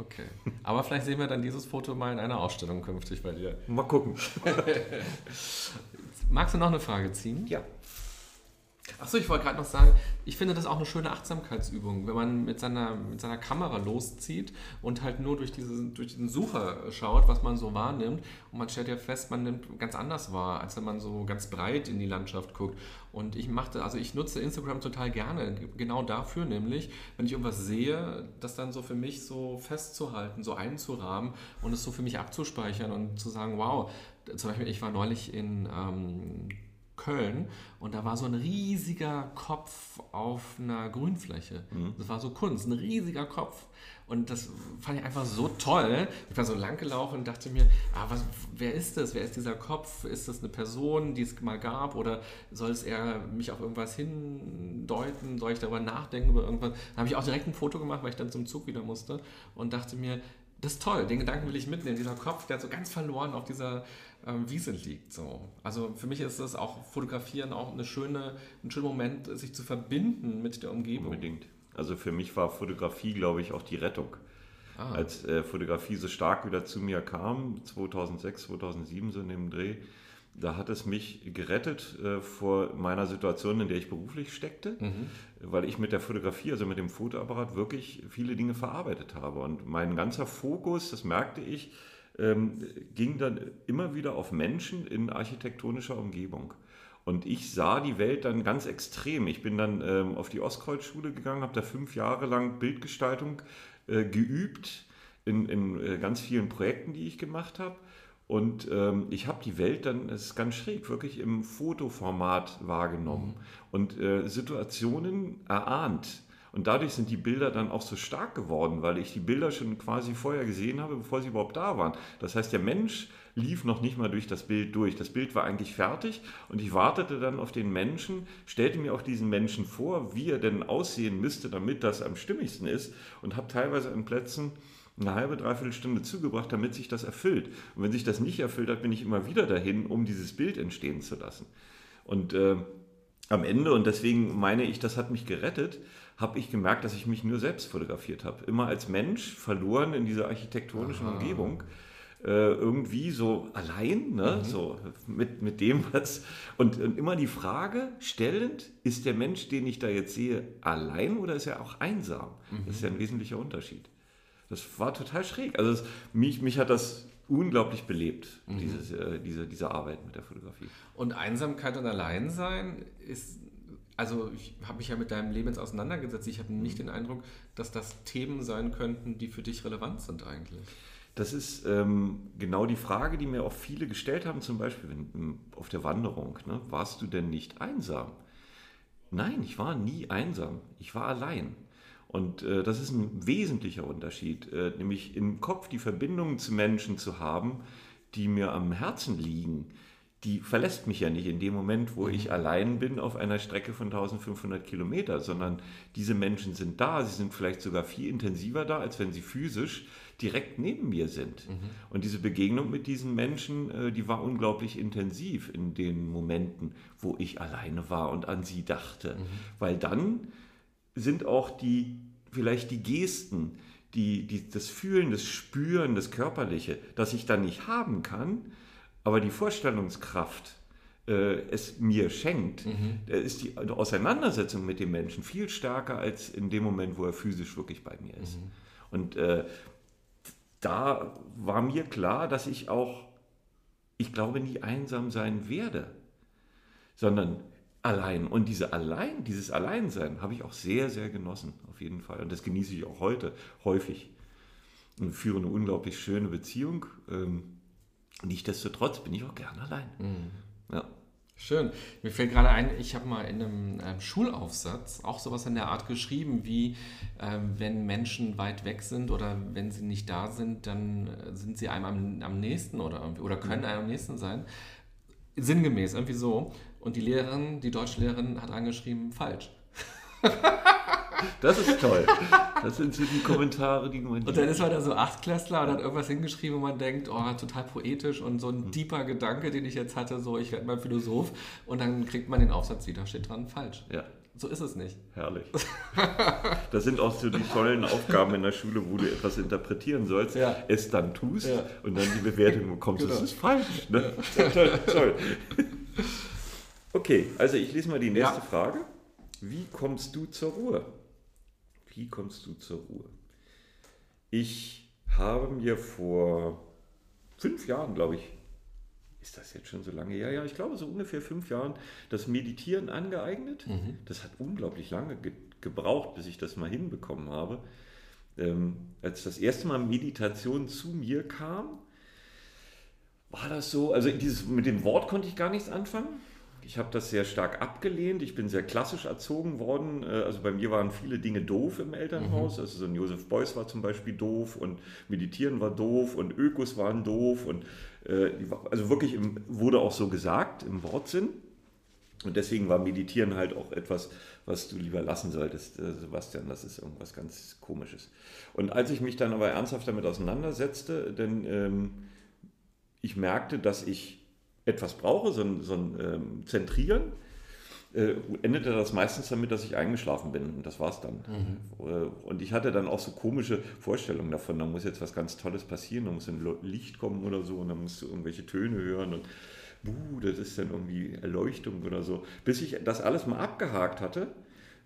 Okay. Aber vielleicht sehen wir dann dieses Foto mal in einer Ausstellung künftig bei dir. Mal gucken. Magst du noch eine Frage ziehen? Ja. Achso, ich wollte gerade noch sagen, ich finde das auch eine schöne Achtsamkeitsübung, wenn man mit seiner, mit seiner Kamera loszieht und halt nur durch, diese, durch den Sucher schaut, was man so wahrnimmt. Und man stellt ja fest, man nimmt ganz anders wahr, als wenn man so ganz breit in die Landschaft guckt. Und ich machte, also ich nutze Instagram total gerne, genau dafür nämlich, wenn ich irgendwas sehe, das dann so für mich so festzuhalten, so einzurahmen und es so für mich abzuspeichern und zu sagen, wow, zum Beispiel, ich war neulich in ähm, Köln und da war so ein riesiger Kopf auf einer Grünfläche. Mhm. Das war so Kunst, ein riesiger Kopf. Und das fand ich einfach so toll. Ich war so lang gelaufen und dachte mir, ah, was, wer ist das? Wer ist dieser Kopf? Ist das eine Person, die es mal gab? Oder soll es eher mich auf irgendwas hindeuten? Soll ich darüber nachdenken über irgendwas? Da habe ich auch direkt ein Foto gemacht, weil ich dann zum Zug wieder musste und dachte mir, das ist toll, den Gedanken will ich mitnehmen. Dieser Kopf, der so ganz verloren auf dieser ähm, Wiese liegt. So. Also für mich ist das auch Fotografieren auch eine schöne, ein schöner Moment, sich zu verbinden mit der Umgebung. Unbedingt. Also für mich war Fotografie, glaube ich, auch die Rettung. Ah. Als äh, Fotografie so stark wieder zu mir kam, 2006, 2007 so in dem Dreh, da hat es mich gerettet äh, vor meiner Situation, in der ich beruflich steckte, mhm. weil ich mit der Fotografie, also mit dem Fotoapparat, wirklich viele Dinge verarbeitet habe. Und mein ganzer Fokus, das merkte ich, ähm, ging dann immer wieder auf Menschen in architektonischer Umgebung. Und ich sah die Welt dann ganz extrem. Ich bin dann ähm, auf die Ostkreuzschule gegangen, habe da fünf Jahre lang Bildgestaltung äh, geübt in, in äh, ganz vielen Projekten, die ich gemacht habe. Und ähm, ich habe die Welt dann, es ist ganz schräg, wirklich im Fotoformat wahrgenommen mhm. und äh, Situationen erahnt. Und dadurch sind die Bilder dann auch so stark geworden, weil ich die Bilder schon quasi vorher gesehen habe, bevor sie überhaupt da waren. Das heißt, der Mensch lief noch nicht mal durch das Bild durch. Das Bild war eigentlich fertig und ich wartete dann auf den Menschen, stellte mir auch diesen Menschen vor, wie er denn aussehen müsste, damit das am stimmigsten ist und habe teilweise an Plätzen eine halbe, dreiviertel Stunde zugebracht, damit sich das erfüllt. Und wenn sich das nicht erfüllt hat, bin ich immer wieder dahin, um dieses Bild entstehen zu lassen. Und äh, am Ende, und deswegen meine ich, das hat mich gerettet, habe ich gemerkt, dass ich mich nur selbst fotografiert habe. Immer als Mensch verloren in dieser architektonischen Aha. Umgebung. Äh, irgendwie so allein, ne? Mhm. so mit, mit dem, was. Und, und, immer die Frage stellend, ist der Mensch, den ich da jetzt sehe, allein oder ist er auch einsam? Mhm. Das ist ja ein wesentlicher Unterschied. Das war total schräg. Also es, mich, mich hat das unglaublich belebt, mhm. dieses, äh, diese, diese Arbeit mit der Fotografie. Und Einsamkeit und Alleinsein ist, also ich habe mich ja mit deinem Leben jetzt auseinandergesetzt. Ich habe nicht mhm. den Eindruck, dass das Themen sein könnten, die für dich relevant sind eigentlich. Das ist ähm, genau die Frage, die mir auch viele gestellt haben, zum Beispiel wenn, auf der Wanderung. Ne? Warst du denn nicht einsam? Nein, ich war nie einsam. Ich war allein. Und äh, das ist ein wesentlicher Unterschied, äh, nämlich im Kopf die Verbindungen zu Menschen zu haben, die mir am Herzen liegen. Die verlässt mich ja nicht in dem Moment, wo mhm. ich allein bin auf einer Strecke von 1500 Kilometer, sondern diese Menschen sind da. Sie sind vielleicht sogar viel intensiver da, als wenn sie physisch direkt neben mir sind. Mhm. Und diese Begegnung mit diesen Menschen, äh, die war unglaublich intensiv in den Momenten, wo ich alleine war und an sie dachte. Mhm. Weil dann sind auch die, vielleicht die Gesten, die, die, das Fühlen, das Spüren, das Körperliche, das ich dann nicht haben kann, aber die Vorstellungskraft äh, es mir schenkt, mhm. ist die Auseinandersetzung mit dem Menschen viel stärker als in dem Moment, wo er physisch wirklich bei mir ist. Mhm. Und äh, da war mir klar, dass ich auch, ich glaube, nie einsam sein werde, sondern allein. Und diese allein, dieses Alleinsein habe ich auch sehr, sehr genossen, auf jeden Fall. Und das genieße ich auch heute häufig. Und führe eine unglaublich schöne Beziehung. Ähm, nichtsdestotrotz bin ich auch gern allein. Mhm. Ja. Schön. Mir fällt gerade ein, ich habe mal in einem, einem, Schulaufsatz auch sowas in der Art geschrieben, wie äh, wenn Menschen weit weg sind oder wenn sie nicht da sind, dann sind sie einem am, am nächsten oder, oder können mhm. einem am nächsten sein. Sinngemäß, irgendwie so. Und die Lehrerin, die Deutschlehrerin hat angeschrieben, falsch. Das ist toll. Das sind so die Kommentare, die man. Und dann ist man da so Achtklässler und hat irgendwas hingeschrieben, wo man denkt, oh, total poetisch und so ein mhm. deeper Gedanke, den ich jetzt hatte, so, ich werde mal Philosoph. Und dann kriegt man den Aufsatz wieder, steht dran, falsch. Ja. So ist es nicht. Herrlich. Das sind auch so die tollen Aufgaben in der Schule, wo du etwas interpretieren sollst, ja. es dann tust ja. und dann die Bewertung bekommst, genau. das ist falsch. Ne? Ja. Toll, toll. Okay, also ich lese mal die nächste. Frage. Wie kommst du zur Ruhe? Wie kommst du zur Ruhe? Ich habe mir vor fünf Jahren, glaube ich, ist das jetzt schon so lange? Ja, ja, ich glaube so ungefähr fünf Jahren das Meditieren angeeignet. Mhm. Das hat unglaublich lange ge gebraucht, bis ich das mal hinbekommen habe. Ähm, als das erste Mal Meditation zu mir kam, war das so, also dieses, mit dem Wort konnte ich gar nichts anfangen ich habe das sehr stark abgelehnt. Ich bin sehr klassisch erzogen worden. Äh, also bei mir waren viele Dinge doof im Elternhaus. Mhm. Also so ein Josef Beuys war zum Beispiel doof und Meditieren war doof und Ökos waren doof. Und äh, also wirklich im, wurde auch so gesagt im Wortsinn. Und deswegen war Meditieren halt auch etwas, was du lieber lassen solltest, äh, Sebastian. Das ist irgendwas ganz Komisches. Und als ich mich dann aber ernsthaft damit auseinandersetzte, denn ähm, ich merkte, dass ich etwas brauche, so ein, so ein ähm, Zentrieren, äh, endete das meistens damit, dass ich eingeschlafen bin. Und das war es dann. Mhm. Äh, und ich hatte dann auch so komische Vorstellungen davon, da muss jetzt was ganz Tolles passieren, da muss ein Licht kommen oder so und dann musst du irgendwelche Töne hören und buh, das ist dann irgendwie Erleuchtung oder so. Bis ich das alles mal abgehakt hatte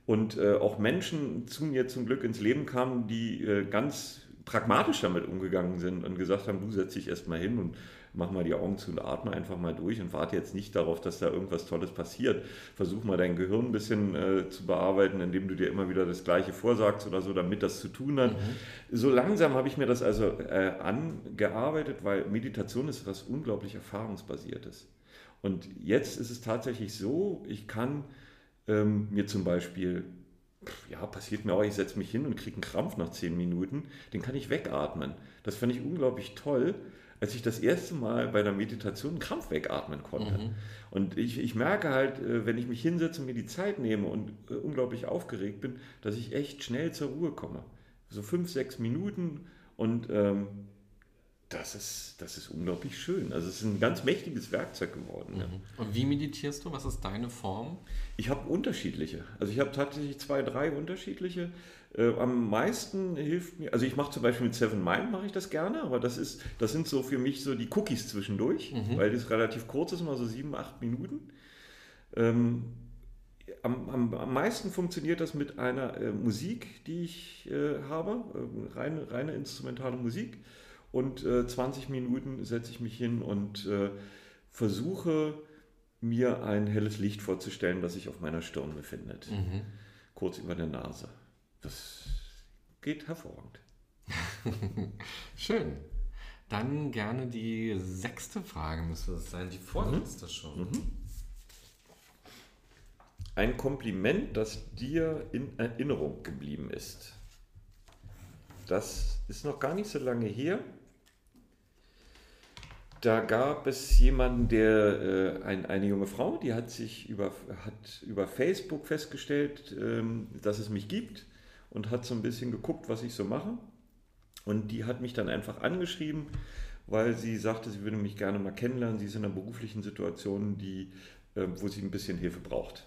und äh, auch Menschen zu mir zum Glück ins Leben kamen, die äh, ganz pragmatisch damit umgegangen sind und gesagt haben, du setz dich erst mal hin und mach mal die Augen zu und atme einfach mal durch und warte jetzt nicht darauf, dass da irgendwas Tolles passiert. Versuch mal dein Gehirn ein bisschen äh, zu bearbeiten, indem du dir immer wieder das Gleiche vorsagst oder so, damit das zu tun hat. Mhm. So langsam habe ich mir das also äh, angearbeitet, weil Meditation ist was unglaublich Erfahrungsbasiertes. Und jetzt ist es tatsächlich so, ich kann ähm, mir zum Beispiel ja, passiert mir auch, ich setze mich hin und kriege einen Krampf nach zehn Minuten, den kann ich wegatmen. Das fand ich unglaublich toll, als ich das erste Mal bei der Meditation einen Krampf wegatmen konnte. Mhm. Und ich, ich merke halt, äh, wenn ich mich hinsetze und mir die Zeit nehme und äh, unglaublich aufgeregt bin, dass ich echt schnell zur Ruhe komme. So fünf, sechs Minuten und ähm, das ist, das ist unglaublich schön. Also es ist ein ganz mächtiges Werkzeug geworden. Mhm. Und wie meditierst du? Was ist deine Form? Ich habe unterschiedliche. Also ich habe tatsächlich zwei, drei unterschiedliche. Äh, am meisten hilft mir, also ich mache zum Beispiel mit Seven Mind mache ich das gerne, aber das ist, das sind so für mich so die Cookies zwischendurch, mhm. weil das relativ kurz ist, mal so sieben, acht Minuten. Ähm, am, am, am, meisten funktioniert das mit einer äh, Musik, die ich äh, habe, äh, reine, reine instrumentale Musik. Und 20 äh, Minuten setze ich mich hin und äh, versuche mir ein helles Licht vorzustellen, das sich auf meiner Stirn befindet. Mhm. Kurz über der Nase. Das geht hervorragend. Schön. Dann gerne die sechste Frage müsste es sein, die vorletzte mhm. schon. Mhm. Ein Kompliment, das dir in Erinnerung geblieben ist. Das ist noch gar nicht so lange her. Da gab es jemanden, der, äh, ein, eine junge Frau, die hat sich über, hat über Facebook festgestellt, ähm, dass es mich gibt und hat so ein bisschen geguckt, was ich so mache. Und die hat mich dann einfach angeschrieben, weil sie sagte, sie würde mich gerne mal kennenlernen. Sie ist in einer beruflichen Situation, die, äh, wo sie ein bisschen Hilfe braucht.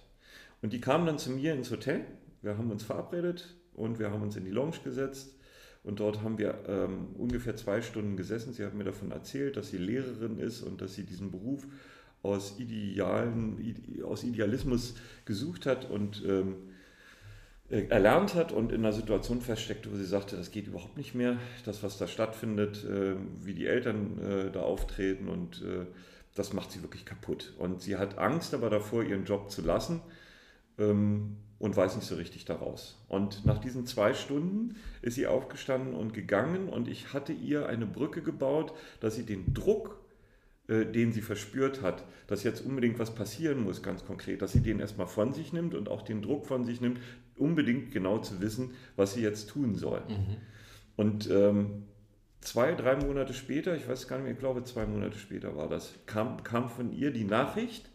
Und die kam dann zu mir ins Hotel. Wir haben uns verabredet und wir haben uns in die Lounge gesetzt. Und dort haben wir ähm, ungefähr zwei Stunden gesessen. Sie hat mir davon erzählt, dass sie Lehrerin ist und dass sie diesen Beruf aus, Idealen, aus Idealismus gesucht hat und ähm, äh, erlernt hat und in einer Situation feststeckte, wo sie sagte, das geht überhaupt nicht mehr, das, was da stattfindet, äh, wie die Eltern äh, da auftreten und das macht sie wirklich kaputt. Und sie hat Angst aber davor, ihren Job zu lassen ähm, und weiß nicht so richtig daraus. Und nach diesen zwei Stunden ist sie aufgestanden und gegangen und ich hatte ihr eine Brücke gebaut, dass sie den Druck den sie verspürt hat, dass jetzt unbedingt was passieren muss, ganz konkret, dass sie den erstmal von sich nimmt und auch den Druck von sich nimmt, unbedingt genau zu wissen, was sie jetzt tun soll. Mhm. Und ähm, zwei, drei Monate später, ich weiß gar nicht mehr, ich glaube zwei Monate später war das, kam, kam von ihr die Nachricht,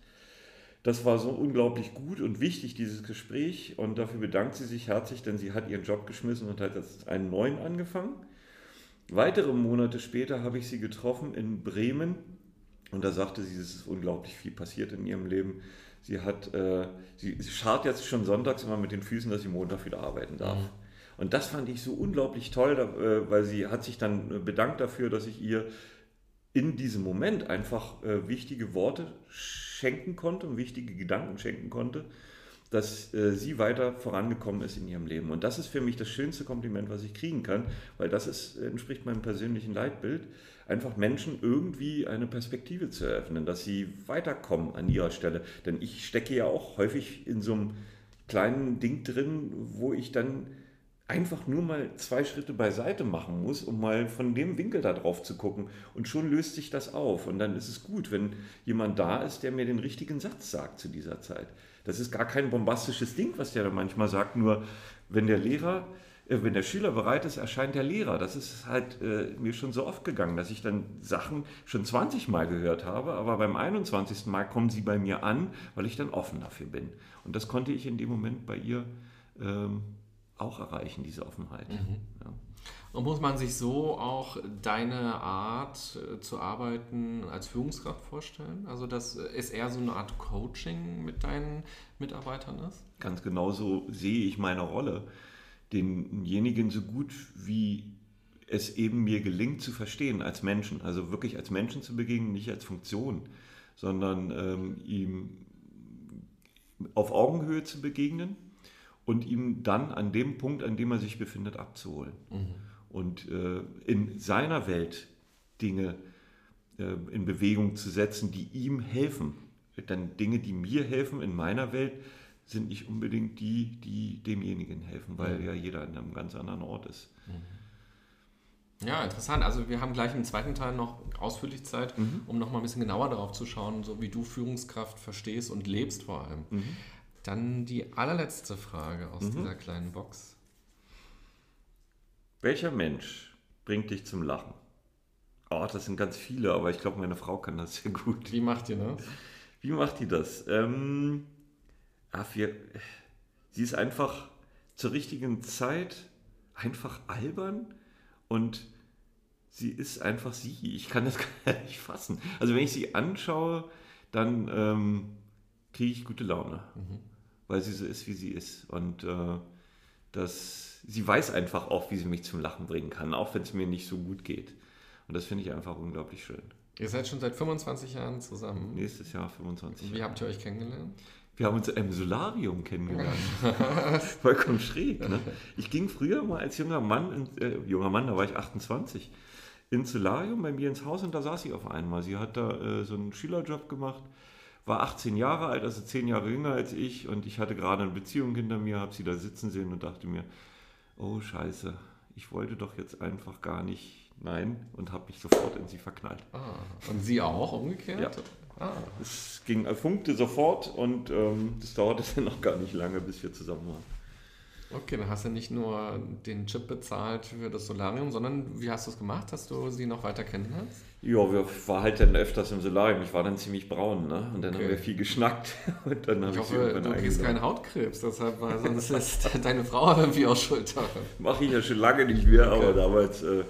das war so unglaublich gut und wichtig, dieses Gespräch. Und dafür bedankt sie sich herzlich, denn sie hat ihren Job geschmissen und hat jetzt einen neuen angefangen. Weitere Monate später habe ich sie getroffen in Bremen und da sagte sie, es ist unglaublich viel passiert in ihrem Leben. Sie hat, äh, sie, sie schart jetzt schon sonntags immer mit den Füßen, dass sie Montag wieder arbeiten darf. Mhm. Und das fand ich so unglaublich toll, da, äh, weil sie hat sich dann bedankt dafür, dass ich ihr in diesem Moment einfach äh, wichtige Worte schenken konnte und wichtige Gedanken schenken konnte, dass äh, sie weiter vorangekommen ist in ihrem Leben. Und das ist für mich das schönste Kompliment, was ich kriegen kann, weil das ist, entspricht meinem persönlichen Leitbild einfach Menschen irgendwie eine Perspektive zu eröffnen, dass sie weiterkommen an ihrer Stelle. Denn ich stecke ja auch häufig in so einem kleinen Ding drin, wo ich dann einfach nur mal zwei Schritte beiseite machen muss, um mal von dem Winkel da drauf zu gucken. Und schon löst sich das auf. Und dann ist es gut, wenn jemand da ist, der mir den richtigen Satz sagt zu dieser Zeit. Das ist gar kein bombastisches Ding, was der da manchmal sagt, nur wenn der Lehrer, äh, wenn der Schüler bereit ist, erscheint der Lehrer. Das ist halt äh, mir schon so oft gegangen, dass ich dann Sachen schon 20 Mal gehört habe, aber beim 21. Mal kommen sie bei mir an, weil ich dann offen dafür bin. Und das konnte ich in dem Moment bei ihr ähm, auch erreichen, diese Offenheit. Mhm. Ja. Und muss man sich so auch deine Art äh, zu arbeiten als Führungskraft vorstellen? Also, dass es eher so eine Art Coaching mit deinen Mitarbeitern ist? Ganz genau so sehe ich meine Rolle, denjenigen so gut wie es eben mir gelingt zu verstehen als Menschen, also wirklich als Menschen zu begegnen, nicht als Funktion, sondern ähm, ihm auf Augenhöhe zu begegnen und ihm dann an dem Punkt, an dem er sich befindet, abzuholen. Mhm. Und äh, in seiner Welt Dinge äh, in Bewegung zu setzen, die ihm helfen. Denn Dinge, die mir helfen in meiner Welt, sind nicht unbedingt die, die demjenigen helfen, weil mhm. ja jeder an einem ganz anderen Ort ist. Mhm. Ja, interessant. Also wir haben gleich im zweiten Teil noch ausführlich Zeit, mhm. um noch mal ein bisschen genauer darauf zu schauen, so wie du Führungskraft verstehst und lebst vor allem. Mhm. Dann die allerletzte Frage aus mhm. dieser kleinen Box. Welcher Mensch bringt dich zum Lachen? Oh, das sind ganz viele, aber ich glaube, meine Frau kann das sehr gut. Wie macht ihr das? Wie macht die das? Ähm, ach, wir, sie ist einfach zur richtigen Zeit einfach albern und sie ist einfach sie. Ich kann das gar nicht fassen. Also wenn ich sie anschaue, dann ähm, kriege ich gute Laune. Mhm weil sie so ist, wie sie ist. Und äh, das, sie weiß einfach auch, wie sie mich zum Lachen bringen kann, auch wenn es mir nicht so gut geht. Und das finde ich einfach unglaublich schön. Ihr seid schon seit 25 Jahren zusammen. Nächstes Jahr 25. Und wie habt ihr euch kennengelernt? Wir haben uns im Solarium kennengelernt. Vollkommen schräg. Ne? Ich ging früher mal als junger Mann, äh, junger Mann, da war ich 28, ins Solarium bei mir ins Haus und da saß sie auf einmal. Sie hat da äh, so einen Schülerjob gemacht war 18 Jahre alt, also 10 Jahre jünger als ich und ich hatte gerade eine Beziehung hinter mir, habe sie da sitzen sehen und dachte mir, oh scheiße, ich wollte doch jetzt einfach gar nicht nein und habe mich sofort in sie verknallt. Ah, und sie auch umgekehrt? Ja. Ah. Es ging, funkte sofort und ähm, das dauerte dann noch gar nicht lange, bis wir zusammen waren. Okay, dann hast du nicht nur den Chip bezahlt für das Solarium, sondern wie hast du es gemacht? Hast du sie noch weiter kennengelernt? Ja, wir waren halt dann öfters im Solarium. Ich war dann ziemlich braun, ne? Und dann okay. haben wir viel geschnackt. Und dann ich hoffe, du kriegst keinen Hautkrebs, deshalb, weil sonst ist deine Frau irgendwie auch schuld daran. Mache ich ja schon lange nicht mehr, okay. aber damals äh,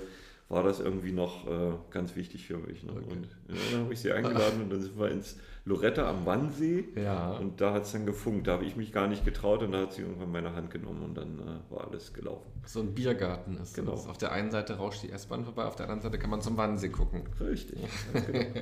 war das irgendwie noch äh, ganz wichtig für mich. Ne? Okay. Und ja, dann habe ich sie eingeladen und dann sind wir ins Loretta am Wannsee. Ja. Und da hat es dann gefunkt. Da habe ich mich gar nicht getraut und da hat sie irgendwann meine Hand genommen und dann äh, war alles gelaufen. So ein Biergarten ist genau. das. Auf der einen Seite rauscht die S-Bahn vorbei, auf der anderen Seite kann man zum Wannsee gucken. Richtig. Genau.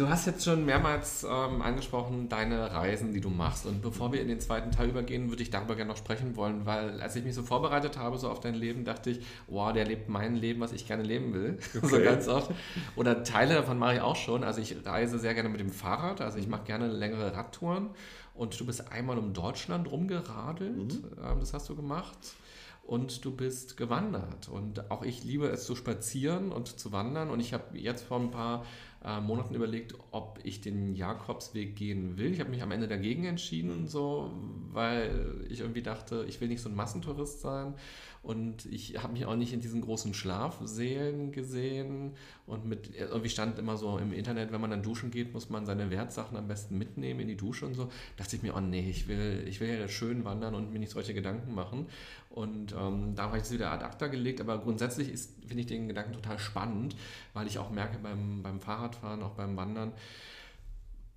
Du hast jetzt schon mehrmals ähm, angesprochen, deine Reisen, die du machst. Und bevor wir in den zweiten Teil übergehen, würde ich darüber gerne noch sprechen wollen, weil als ich mich so vorbereitet habe, so auf dein Leben, dachte ich, wow, der lebt mein Leben, was ich gerne leben will. Okay. so ganz oft. Oder Teile davon mache ich auch schon. Also ich reise sehr gerne mit dem Fahrrad, also ich mache gerne längere Radtouren. Und du bist einmal um Deutschland rumgeradelt, mhm. ähm, das hast du gemacht und du bist gewandert. Und auch ich liebe es zu spazieren und zu wandern. Und ich habe jetzt vor ein paar äh, Monaten überlegt, ob ich den Jakobsweg gehen will. Ich habe mich am Ende dagegen entschieden, so, weil ich irgendwie dachte, ich will nicht so ein Massentourist sein. Und ich habe mich auch nicht in diesen großen Schlafsälen gesehen. Und mit irgendwie stand immer so im Internet, wenn man dann duschen geht, muss man seine Wertsachen am besten mitnehmen in die Dusche und so. Da dachte ich mir, oh nee, ich will, ich will ja schön wandern und mir nicht solche Gedanken machen. Und ähm, da habe ich es wieder ad acta gelegt. Aber grundsätzlich finde ich den Gedanken total spannend, weil ich auch merke beim, beim Fahrradfahren, auch beim Wandern,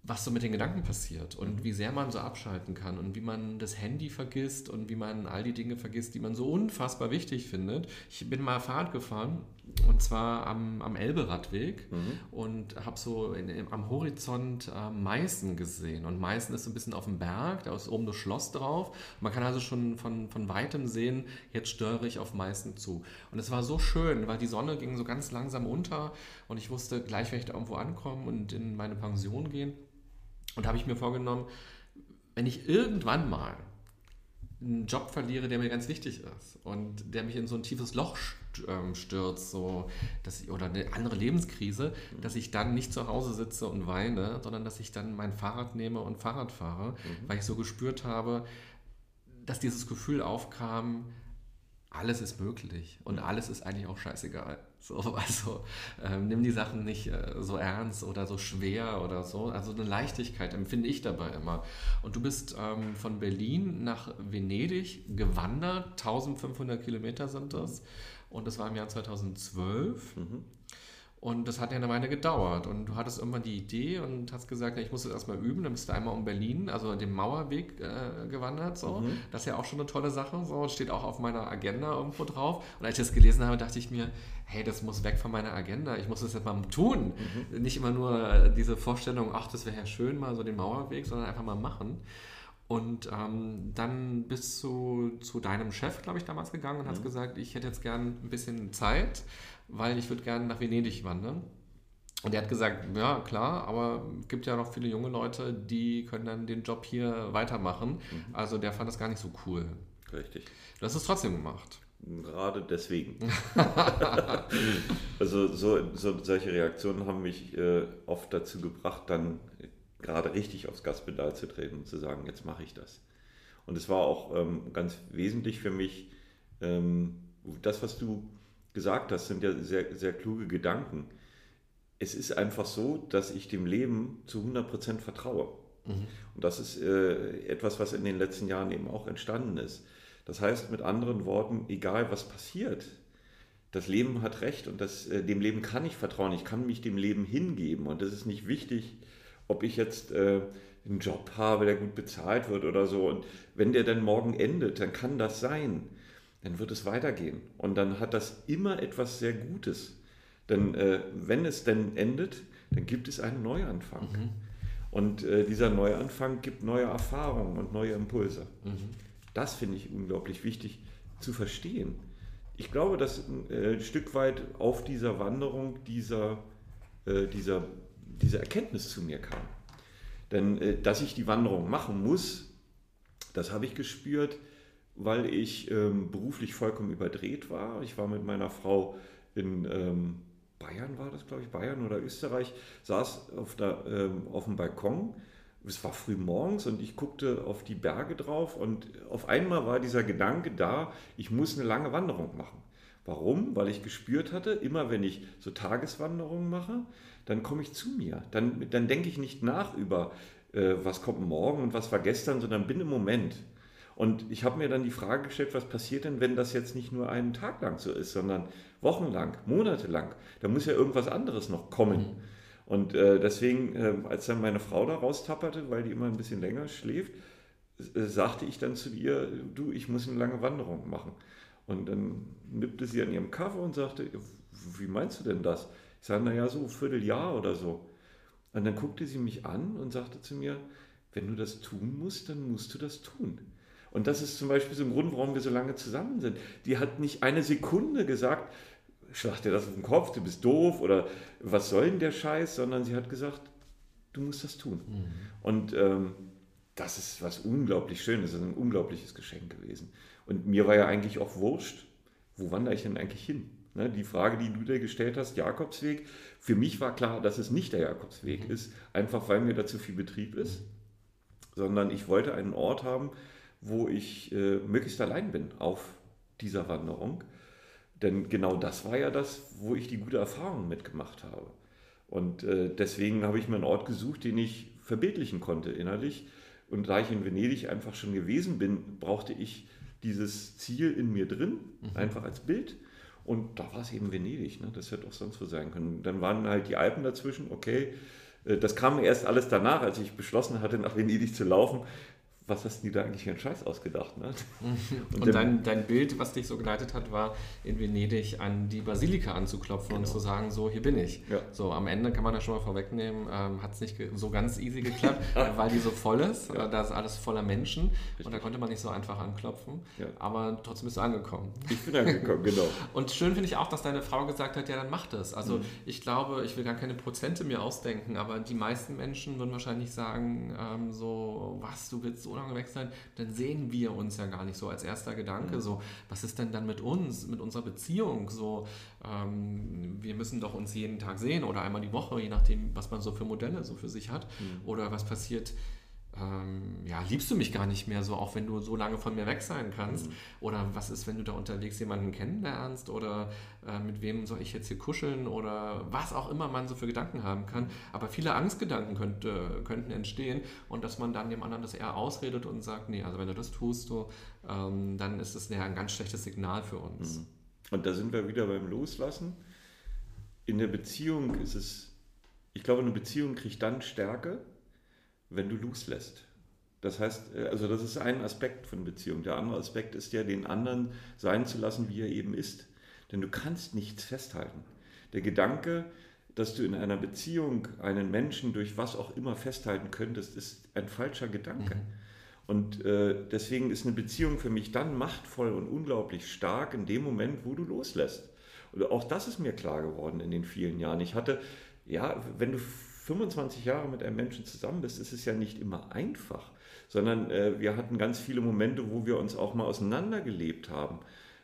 was so mit den Gedanken passiert und wie sehr man so abschalten kann und wie man das Handy vergisst und wie man all die Dinge vergisst, die man so unfassbar wichtig findet. Ich bin mal Fahrrad gefahren und zwar am, am Elberadweg mhm. und habe so in, am Horizont äh, Meißen gesehen und Meißen ist so ein bisschen auf dem Berg, da ist oben das Schloss drauf. Man kann also schon von, von weitem sehen, jetzt störe ich auf Meißen zu. Und es war so schön, weil die Sonne ging so ganz langsam unter und ich wusste, gleich werde ich da irgendwo ankommen und in meine Pension gehen. Und habe ich mir vorgenommen, wenn ich irgendwann mal einen Job verliere, der mir ganz wichtig ist und der mich in so ein tiefes Loch ähm, stürzt, so, dass ich, oder eine andere Lebenskrise, dass ich dann nicht zu Hause sitze und weine, sondern dass ich dann mein Fahrrad nehme und Fahrrad fahre, mhm. weil ich so gespürt habe, dass dieses Gefühl aufkam, alles ist möglich und alles ist eigentlich auch scheißegal. So, also ähm, nimm die Sachen nicht äh, so ernst oder so schwer oder so. Also eine Leichtigkeit empfinde ich dabei immer. Und du bist ähm, von Berlin nach Venedig gewandert, 1500 Kilometer sind das. Und das war im Jahr 2012. Mhm. Und das hat ja eine Weile gedauert. Und du hattest irgendwann die Idee und hast gesagt, ich muss das erstmal üben. Dann bist du einmal um Berlin, also den Mauerweg äh, gewandert. So. Mhm. Das ist ja auch schon eine tolle Sache. So. Steht auch auf meiner Agenda irgendwo drauf. Und als ich das gelesen habe, dachte ich mir, hey, das muss weg von meiner Agenda. Ich muss das jetzt mal tun. Mhm. Nicht immer nur diese Vorstellung, ach, das wäre ja schön, mal so den Mauerweg, sondern einfach mal machen. Und ähm, dann bist du zu deinem Chef, glaube ich, damals gegangen und mhm. hast gesagt, ich hätte jetzt gern ein bisschen Zeit weil ich würde gerne nach Venedig wandern. Und er hat gesagt, ja klar, aber es gibt ja noch viele junge Leute, die können dann den Job hier weitermachen. Mhm. Also der fand das gar nicht so cool. Richtig. Du hast es trotzdem gemacht. Gerade deswegen. also so, so, solche Reaktionen haben mich äh, oft dazu gebracht, dann gerade richtig aufs Gaspedal zu treten und zu sagen, jetzt mache ich das. Und es war auch ähm, ganz wesentlich für mich, ähm, das, was du gesagt hast, sind ja sehr, sehr kluge Gedanken. Es ist einfach so, dass ich dem Leben zu 100% vertraue. Mhm. Und das ist äh, etwas, was in den letzten Jahren eben auch entstanden ist. Das heißt mit anderen Worten, egal was passiert, das Leben hat recht und das, äh, dem Leben kann ich vertrauen. Ich kann mich dem Leben hingeben. Und es ist nicht wichtig, ob ich jetzt äh, einen Job habe, der gut bezahlt wird oder so. Und wenn der dann morgen endet, dann kann das sein dann wird es weitergehen. Und dann hat das immer etwas sehr Gutes. Denn äh, wenn es denn endet, dann gibt es einen Neuanfang. Mhm. Und äh, dieser Neuanfang gibt neue Erfahrungen und neue Impulse. Mhm. Das finde ich unglaublich wichtig zu verstehen. Ich glaube, dass äh, ein Stück weit auf dieser Wanderung dieser, äh, dieser, diese Erkenntnis zu mir kam. Denn äh, dass ich die Wanderung machen muss, das habe ich gespürt, weil ich ähm, beruflich vollkommen überdreht war. Ich war mit meiner Frau in ähm, Bayern, war das glaube ich, Bayern oder Österreich, saß auf, der, ähm, auf dem Balkon. Es war früh morgens und ich guckte auf die Berge drauf und auf einmal war dieser Gedanke da, ich muss eine lange Wanderung machen. Warum? Weil ich gespürt hatte, immer wenn ich so Tageswanderungen mache, dann komme ich zu mir. Dann, dann denke ich nicht nach über, äh, was kommt morgen und was war gestern, sondern bin im Moment. Und ich habe mir dann die Frage gestellt, was passiert denn, wenn das jetzt nicht nur einen Tag lang so ist, sondern wochenlang, monatelang? Da muss ja irgendwas anderes noch kommen. Mhm. Und äh, deswegen, äh, als dann meine Frau da raustapperte, weil die immer ein bisschen länger schläft, äh, sagte ich dann zu ihr, du, ich muss eine lange Wanderung machen. Und dann nippte sie an ihrem Kaffee und sagte, wie meinst du denn das? Ich sage, naja, so ein Vierteljahr oder so. Und dann guckte sie mich an und sagte zu mir, wenn du das tun musst, dann musst du das tun. Und das ist zum Beispiel so ein Grund, warum wir so lange zusammen sind. Die hat nicht eine Sekunde gesagt, schlag dir das auf den Kopf, du bist doof oder was soll denn der Scheiß, sondern sie hat gesagt, du musst das tun. Mhm. Und ähm, das ist was unglaublich Schönes, das ist ein unglaubliches Geschenk gewesen. Und mir war ja eigentlich auch wurscht, wo wandere ich denn eigentlich hin? Ne, die Frage, die du dir gestellt hast, Jakobsweg, für mich war klar, dass es nicht der Jakobsweg mhm. ist, einfach weil mir da zu viel Betrieb ist, sondern ich wollte einen Ort haben, wo ich äh, möglichst allein bin auf dieser Wanderung. Denn genau das war ja das, wo ich die gute Erfahrung mitgemacht habe. Und äh, deswegen habe ich mir einen Ort gesucht, den ich verbildlichen konnte innerlich. Und da ich in Venedig einfach schon gewesen bin, brauchte ich dieses Ziel in mir drin, mhm. einfach als Bild. Und da war es eben Venedig, ne? das hätte auch sonst wo sein können. Dann waren halt die Alpen dazwischen, okay. Äh, das kam erst alles danach, als ich beschlossen hatte, nach Venedig zu laufen was hast du dir da eigentlich für einen Scheiß ausgedacht? Ne? Und, und dein, dein Bild, was dich so geleitet hat, war in Venedig an die Basilika anzuklopfen genau. und zu sagen, so, hier bin ich. Ja. So, am Ende kann man das schon mal vorwegnehmen, ähm, hat es nicht so ganz easy geklappt, weil die so voll ist. Ja. Da ist alles voller Menschen Richtig. und da konnte man nicht so einfach anklopfen. Ja. Aber trotzdem bist du angekommen. Ich bin angekommen, genau. und schön finde ich auch, dass deine Frau gesagt hat, ja, dann mach das. Also mhm. ich glaube, ich will gar keine Prozente mir ausdenken, aber die meisten Menschen würden wahrscheinlich sagen, ähm, so, was, du willst so weg seid, dann sehen wir uns ja gar nicht so als erster Gedanke. Mhm. So, was ist denn dann mit uns, mit unserer Beziehung? So, ähm, wir müssen doch uns jeden Tag sehen oder einmal die Woche, je nachdem, was man so für Modelle so für sich hat. Mhm. Oder was passiert ähm, ja, liebst du mich gar nicht mehr so, auch wenn du so lange von mir weg sein kannst? Mhm. Oder was ist, wenn du da unterwegs jemanden kennenlernst? Oder äh, mit wem soll ich jetzt hier kuscheln? Oder was auch immer man so für Gedanken haben kann. Aber viele Angstgedanken könnte, könnten entstehen und dass man dann dem anderen das eher ausredet und sagt, nee, also wenn du das tust, so, ähm, dann ist das ja ein ganz schlechtes Signal für uns. Mhm. Und da sind wir wieder beim Loslassen. In der Beziehung ist es, ich glaube, eine Beziehung kriegt dann Stärke, wenn du loslässt. Das heißt, äh, also das ist ein Aspekt von Beziehung. Der andere Aspekt ist ja, den anderen sein zu lassen, wie er eben ist. Denn du kannst nichts festhalten. Der Gedanke, dass du in einer Beziehung einen Menschen durch was auch immer festhalten könntest, ist ein falscher Gedanke. Mhm. Und äh, deswegen ist eine Beziehung für mich dann machtvoll und unglaublich stark in dem Moment, wo du loslässt. Und auch das ist mir klar geworden in den vielen Jahren. Ich hatte, ja, wenn du 25 Jahre mit einem Menschen zusammen bist, ist es ja nicht immer einfach, sondern äh, wir hatten ganz viele Momente, wo wir uns auch mal auseinandergelebt haben,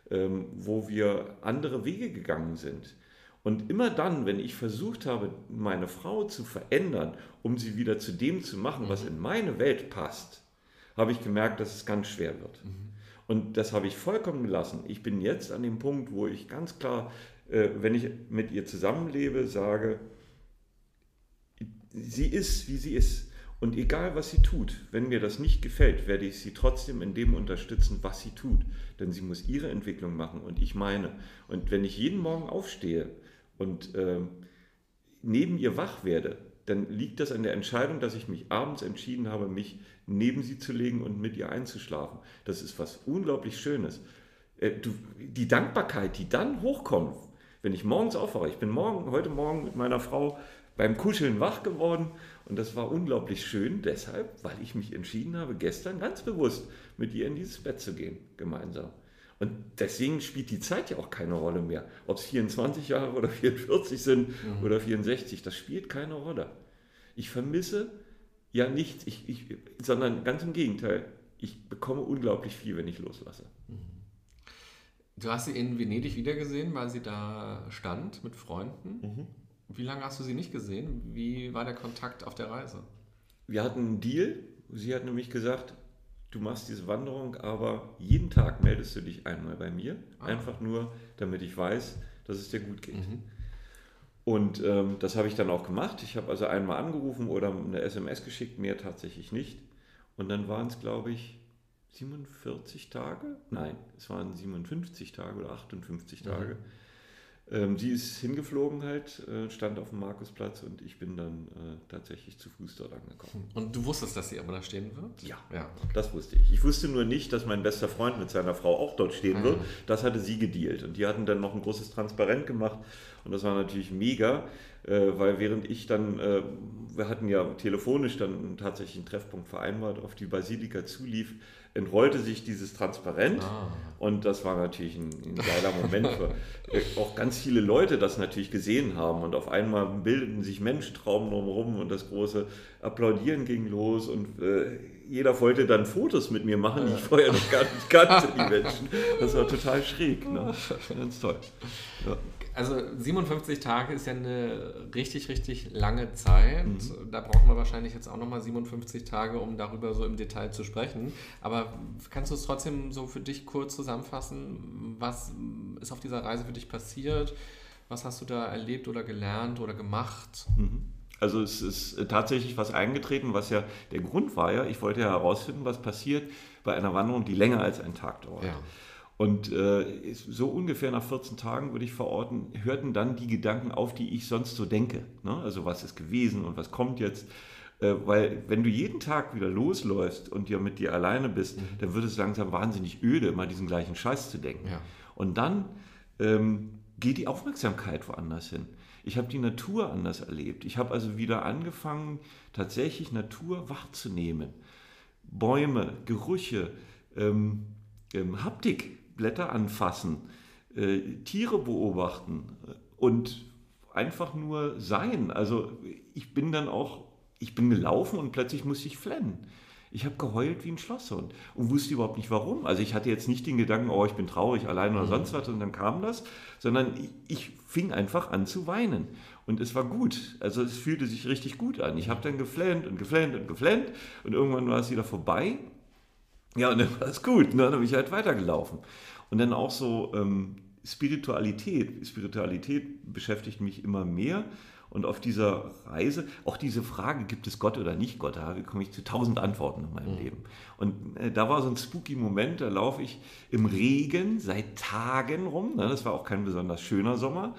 ähm, wo wir andere Wege gegangen sind. Und immer dann, wenn ich versucht habe, meine Frau zu verändern, um sie wieder zu dem zu machen, was mhm. in meine Welt passt, habe ich gemerkt, dass es ganz schwer wird. Mhm. Und das habe ich vollkommen gelassen. Ich bin jetzt an dem Punkt, wo ich ganz klar, äh, wenn ich mit ihr zusammenlebe, sage, sie ist, wie sie ist. Und egal, was sie tut, wenn mir das nicht gefällt, werde ich sie trotzdem in dem unterstützen, was sie tut. Denn sie muss ihre Entwicklung machen und ich meine. Und wenn ich jeden Morgen aufstehe und äh, neben ihr wach werde, dann liegt das an der Entscheidung, dass ich mich abends entschieden habe, mich neben sie zu legen und mit ihr einzuschlafen. Das ist was unglaublich Schönes. Äh, du, die Dankbarkeit, die dann hochkommt, wenn ich morgens aufwache. Ich bin morgen, heute Morgen mit meiner Frau beim Kuscheln wach geworden und das war unglaublich schön, deshalb, weil ich mich entschieden habe, gestern ganz bewusst mit ihr in dieses Bett zu gehen, gemeinsam. Und deswegen spielt die Zeit ja auch keine Rolle mehr. Ob es 24 Jahre oder 44 sind mhm. oder 64, das spielt keine Rolle. Ich vermisse ja nichts, ich, ich, sondern ganz im Gegenteil. Ich bekomme unglaublich viel, wenn ich loslasse. Mhm. Du hast sie in Venedig wiedergesehen, weil sie da stand mit Freunden. Mhm. Wie lange hast du sie nicht gesehen? Wie war der Kontakt auf der Reise? Wir hatten einen Deal. Sie hat nämlich gesagt, du machst diese Wanderung, aber jeden Tag meldest du dich einmal bei mir. Ah. Einfach nur, damit ich weiß, dass es dir gut geht. Mhm. Und ähm, das habe ich dann auch gemacht. Ich habe also einmal angerufen oder eine SMS geschickt, mehr tatsächlich nicht. Und dann waren es, glaube ich, 47 Tage? Nein, es waren 57 Tage oder 58 Tage. Mhm ähm, sie ist hingeflogen halt, äh, stand auf dem Markusplatz und ich bin dann äh, tatsächlich zu Fuß dort angekommen. Und du wusstest, dass sie aber da stehen wird? Ja, ja das wusste ich. Ich wusste nur nicht, dass mein bester Freund mit seiner Frau auch dort stehen mhm. wird. Das hatte sie gedealt und die hatten dann noch ein großes Transparent gemacht und das war natürlich mega, äh, weil während ich dann, äh, wir hatten ja telefonisch dann tatsächlich einen Treffpunkt vereinbart, auf die Basilika zulief, entrollte sich dieses Transparent ah. und das war natürlich ein, ein geiler Moment für auch ganz viele Leute das natürlich gesehen haben und auf einmal bildeten sich Menschentrauben drumherum und das große Applaudieren ging los und äh, jeder wollte dann Fotos mit mir machen, die ich vorher noch gar nicht kannte, die Menschen. Das war total schräg, ne? ganz toll. Ja also 57 Tage ist ja eine richtig, richtig lange Zeit. Mhm. Da brauchen wir wahrscheinlich jetzt auch nochmal 57 Tage, um darüber so im Detail zu sprechen. Aber kannst du es trotzdem so für dich kurz zusammenfassen? Was ist auf dieser Reise für dich passiert? Was hast du da erlebt oder gelernt oder gemacht? Mhm. Also es ist tatsächlich was eingetreten, was ja der Grund war ja, ich wollte ja herausfinden, was passiert bei einer Wanderung, die länger als einen Tag dauert. Ja. Und äh, so ungefähr nach 14 Tagen, würde ich verorten, hörten dann die Gedanken auf, die ich sonst so denke. Ne? Also was ist gewesen und was kommt jetzt. Äh, weil wenn du jeden Tag wieder losläufst und ja mit dir alleine bist, mhm. dann wird es langsam wahnsinnig öde, immer diesen gleichen Scheiß zu denken. Ja. Und dann ähm, geht die Aufmerksamkeit woanders hin. Ich habe die Natur anders erlebt. Ich habe also wieder angefangen, tatsächlich Natur wahrzunehmen. Bäume, Gerüche, ähm, ähm, Haptik Blätter anfassen, äh, Tiere beobachten äh, und einfach nur sein. Also ich bin dann auch, ich bin gelaufen und plötzlich musste ich flennen. Ich habe geheult wie ein Schlosshund und wusste überhaupt nicht warum. Also ich hatte jetzt nicht den Gedanken, oh, ich bin traurig, allein oder mhm. sonst was und dann kam das, sondern ich fing einfach an zu weinen. Und es war gut. Also es fühlte sich richtig gut an. Ich habe dann geflennt und geflennt und geflennt und irgendwann war es wieder vorbei. Ja, und dann war es gut. Und dann habe ich halt weitergelaufen. Und dann auch so ähm, Spiritualität. Spiritualität beschäftigt mich immer mehr. Und auf dieser Reise, auch diese Frage, gibt es Gott oder nicht Gott, da komme ich zu tausend Antworten in meinem mhm. Leben. Und äh, da war so ein spooky Moment, da laufe ich im Regen seit Tagen rum. Ne? Das war auch kein besonders schöner Sommer.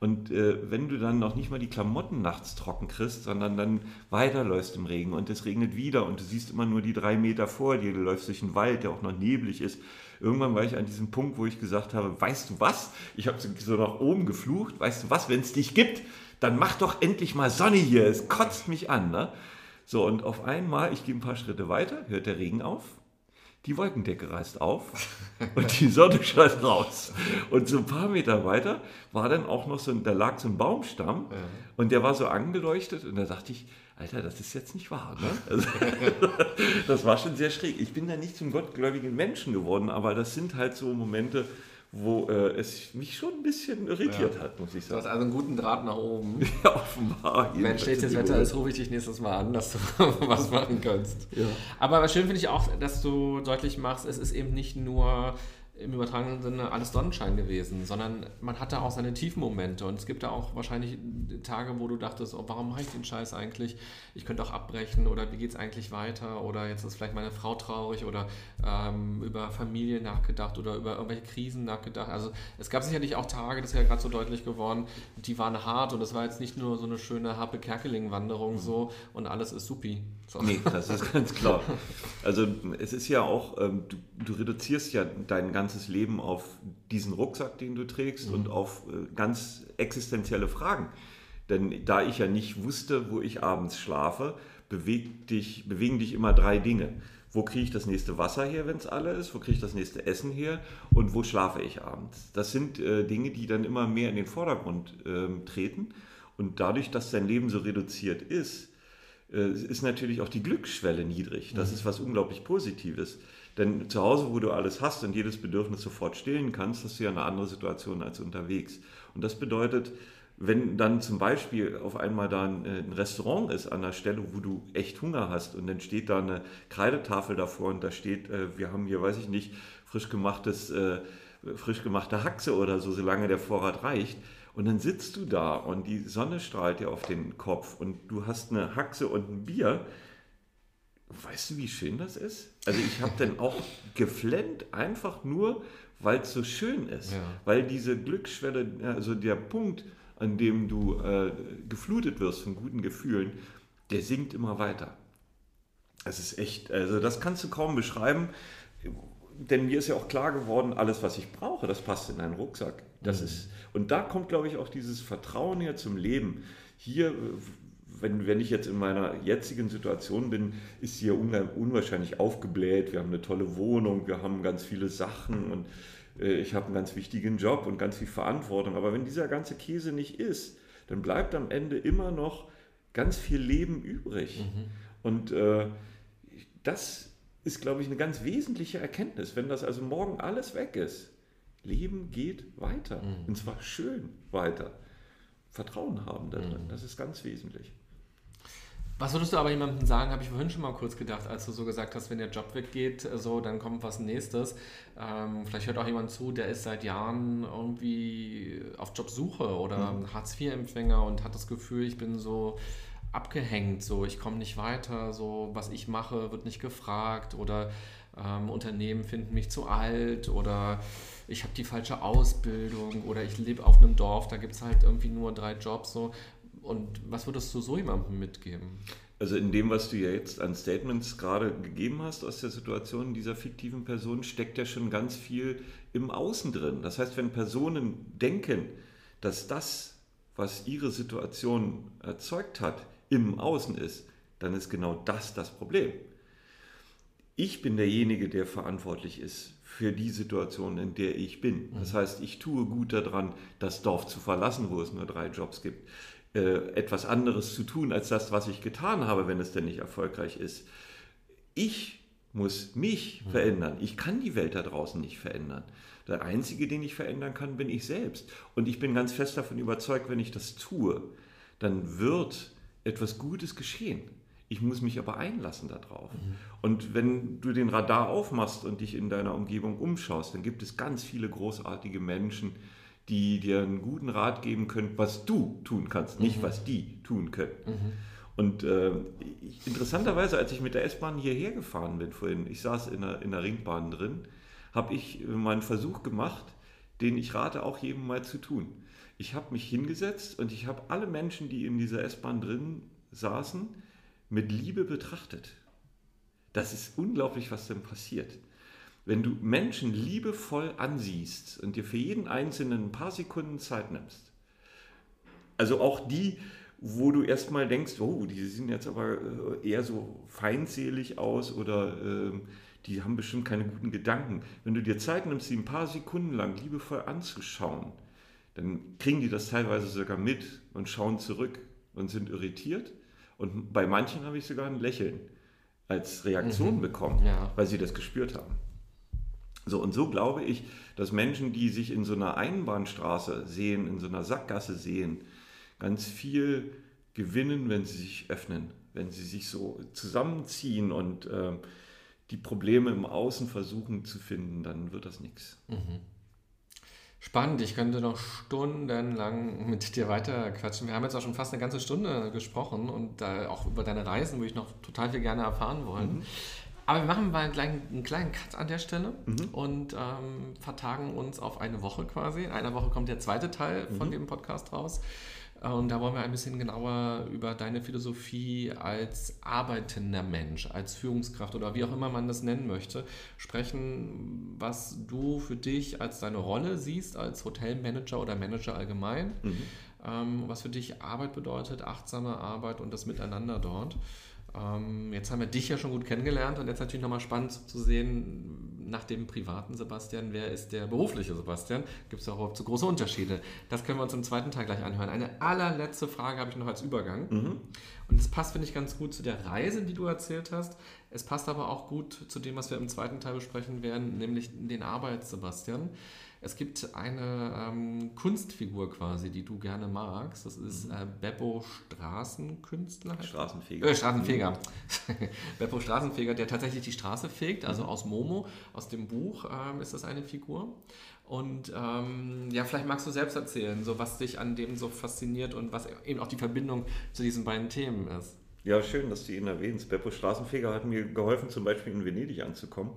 Und äh, wenn du dann noch nicht mal die Klamotten nachts trocken kriegst, sondern dann weiterläufst im Regen und es regnet wieder und du siehst immer nur die drei Meter vor dir, du läufst durch einen Wald, der auch noch neblig ist. Irgendwann war ich an diesem Punkt, wo ich gesagt habe, weißt du was? Ich habe so nach oben geflucht, weißt du was, wenn es dich gibt, dann mach doch endlich mal Sonne hier, es kotzt mich an. Ne? So, und auf einmal, ich gehe ein paar Schritte weiter, hört der Regen auf, die Wolkendecke reißt auf und die Sonne scheint raus. Und so ein paar Meter weiter war dann auch noch so ein, da lag so ein Baumstamm ja. und der war so angeleuchtet und da dachte ich, Alter, das ist jetzt nicht wahr. Ne? Also, das war schon sehr schräg. Ich bin da nicht zum gottgläubigen Menschen geworden, aber das sind halt so Momente, wo äh, es mich schon ein bisschen irritiert ja. hat, muss ich sagen. Du hast also einen guten Draht nach oben. Ja, offenbar. Wenn schlechtes Wetter ist, rufe ich dich nächstes Mal an, dass du was machen kannst. Ja. Aber schön finde ich auch, dass du deutlich machst, es ist eben nicht nur im übertragenen Sinne alles Sonnenschein gewesen, sondern man hatte auch seine Tiefmomente und es gibt da auch wahrscheinlich Tage, wo du dachtest, oh, warum mache ich den Scheiß eigentlich? Ich könnte auch abbrechen oder wie geht es eigentlich weiter oder jetzt ist vielleicht meine Frau traurig oder ähm, über Familie nachgedacht oder über irgendwelche Krisen nachgedacht. Also es gab sicherlich auch Tage, das ist ja gerade so deutlich geworden, die waren hart und es war jetzt nicht nur so eine schöne Happe Kerkeling-Wanderung mhm. so und alles ist supi. So. Nee, das ist ganz klar. Also es ist ja auch, ähm, du, du reduzierst ja ganzen ganzes Leben auf diesen Rucksack, den du trägst mhm. und auf äh, ganz existenzielle Fragen. Denn da ich ja nicht wusste, wo ich abends schlafe, bewegt dich, bewegen dich immer drei Dinge. Wo kriege ich das nächste Wasser her, wenn es alle ist? Wo kriege ich das nächste Essen her? Und wo schlafe ich abends? Das sind äh, Dinge, die dann immer mehr in den Vordergrund äh, treten. Und dadurch, dass dein Leben so reduziert ist, ist natürlich auch die Glücksschwelle niedrig. Das mhm. ist was unglaublich Positives. Denn zu Hause, wo du alles hast und jedes Bedürfnis sofort stillen kannst, hast du ja eine andere Situation als unterwegs. Und das bedeutet, wenn dann zum Beispiel auf einmal da ein, äh, Restaurant ist an der Stelle, wo du echt Hunger hast und dann steht da eine Kreidetafel davor und da steht, äh, wir haben hier, weiß ich nicht, frisch gemachtes, äh, frisch gemachte Haxe oder so, solange der Vorrat reicht. Und dann sitzt du da und die Sonne strahlt dir auf den Kopf und du hast eine Haxe und ein Bier Weißt du, wie schön das ist? Also ich habe dann auch geflennt, einfach nur, weil es so schön ist. Ja. Weil diese Glücksschwelle, also der Punkt, an dem du äh, geflutet wirst von guten Gefühlen, der sinkt immer weiter. Das ist echt, also das kannst du kaum beschreiben, denn mir ist ja auch klar geworden, alles, was ich brauche, das passt in einen Rucksack. Das mhm. ist, und da kommt, glaube ich, auch dieses Vertrauen her zum Leben. Hier wenn, wenn ich jetzt in meiner jetzigen Situation bin, ist hier unwahrscheinlich aufgebläht. Wir haben eine tolle Wohnung, wir haben ganz viele Sachen und äh, ich habe einen ganz wichtigen Job und ganz viel Verantwortung. Aber wenn dieser ganze Käse nicht ist, dann bleibt am Ende immer noch ganz viel Leben übrig. Mhm. Und äh, das ist, glaube ich, eine ganz wesentliche Erkenntnis. Wenn das also morgen alles weg ist, Leben geht weiter. Mhm. Und zwar schön weiter. Vertrauen haben darin, mhm. das ist ganz wesentlich. Was würdest du aber jemandem sagen, habe ich vorhin schon mal kurz gedacht, als du so gesagt hast, wenn der Job weggeht, so, dann kommt was nächstes. Ähm, vielleicht hört auch jemand zu, der ist seit Jahren irgendwie auf Jobsuche oder mhm. Hartz-IV-Empfänger und hat das Gefühl, ich bin so abgehängt, so ich komme nicht weiter, so was ich mache, wird nicht gefragt oder ähm, Unternehmen finden mich zu alt oder ich habe die falsche Ausbildung oder ich lebe auf einem Dorf, da gibt es halt irgendwie nur drei Jobs. So. Und was würdest du so jemandem mitgeben? Also in dem, was du ja jetzt an Statements gerade gegeben hast aus der Situation dieser fiktiven Person, steckt ja schon ganz viel im Außen drin. Das heißt, wenn Personen denken, dass das, was ihre Situation erzeugt hat, im Außen ist, dann ist genau das das Problem. Ich bin derjenige, der verantwortlich ist für die Situation, in der ich bin. Das mhm. heißt, ich tue gut daran, das Dorf zu verlassen, wo es nur drei Jobs gibt. Äh, etwas anderes zu tun als das, was ich getan habe, wenn es denn nicht erfolgreich ist. Ich muss mich mhm. verändern. Ich kann die Welt da draußen nicht verändern. Der Einzige, den ich verändern kann, bin ich selbst. Und ich bin ganz fest davon überzeugt, wenn ich das tue, dann wird etwas Gutes geschehen. Ich muss mich aber einlassen darauf. Mhm. Und wenn du den Radar aufmachst und dich in deiner Umgebung umschaust, dann gibt es ganz viele großartige Menschen, die dir einen guten Rat geben können, was du tun kannst, nicht mhm. was die tun können. Mhm. Und äh, ich, interessanterweise, als ich mit der S-Bahn hierher gefahren bin vorhin, ich saß in der, in der Ringbahn drin, habe ich mal einen Versuch gemacht, den ich rate auch jedem mal zu tun. Ich habe mich hingesetzt und ich habe alle Menschen, die in dieser S-Bahn drin saßen, mit Liebe betrachtet. Das ist unglaublich, was dann passiert. Wenn du Menschen liebevoll ansiehst und dir für jeden Einzelnen ein paar Sekunden Zeit nimmst, also auch die, wo du erstmal denkst, oh, die sehen jetzt aber äh, eher so feindselig aus oder äh, die haben bestimmt keine guten Gedanken. Wenn du dir Zeit nimmst, sie ein paar Sekunden lang liebevoll anzuschauen, dann kriegen die das teilweise sogar mit und schauen zurück und sind irritiert und bei manchen habe ich sogar ein Lächeln als Reaktion mhm. bekommen, ja. weil sie das gespürt haben. So, und so glaube ich, dass Menschen, die sich in so einer Einbahnstraße sehen, in so einer Sackgasse sehen, ganz viel gewinnen, wenn sie sich öffnen, wenn sie sich so zusammenziehen und äh, die Probleme im Außen versuchen zu finden, dann wird das nichts. Mhm. Spannend, ich könnte noch stundenlang mit dir weiter quatschen. Wir haben jetzt auch schon fast eine ganze Stunde gesprochen und äh, auch über deine Reisen würde ich noch total viel gerne erfahren wollen. Mhm. Aber wir machen mal einen kleinen, einen kleinen Cut an der Stelle mhm. und ähm, vertagen uns auf eine Woche quasi. In einer Woche kommt der zweite Teil von mhm. dem Podcast raus. Und da wollen wir ein bisschen genauer über deine Philosophie als arbeitender Mensch, als Führungskraft oder wie auch immer man das nennen möchte, sprechen, was du für dich als deine Rolle siehst, als Hotelmanager oder Manager allgemein, mhm. ähm, was für dich Arbeit bedeutet, achtsame Arbeit und das Miteinander dort. Ähm, jetzt haben wir dich ja schon gut kennengelernt und jetzt natürlich nochmal spannend zu sehen, nach dem privaten Sebastian, wer ist der berufliche Sebastian? Gibt es da überhaupt so große Unterschiede? Das können wir uns im zweiten Teil gleich anhören. Eine allerletzte Frage habe ich noch als Übergang. Mhm. Und es passt, finde ich, ganz gut zu der Reise, die du erzählt hast. Es passt aber auch gut zu dem, was wir im zweiten Teil besprechen werden, nämlich den Arbeits Sebastian. Es gibt eine ähm, Kunstfigur quasi, die du gerne magst. Das ist mhm. äh, Beppo Straßenkünstler. Straßenfeger. Äh, Straßenfeger. Mhm. Beppo Straßenfeger, der tatsächlich die Straße fegt. Also mhm. aus Momo, aus dem Buch ähm, ist das eine Figur. Und ähm, ja, vielleicht magst du selbst erzählen, so was dich an dem so fasziniert und was eben auch die Verbindung zu diesen beiden Themen ist. Ja, schön, dass du ihn erwähnst. Beppo Straßenfeger hat mir geholfen, zum Beispiel in Venedig anzukommen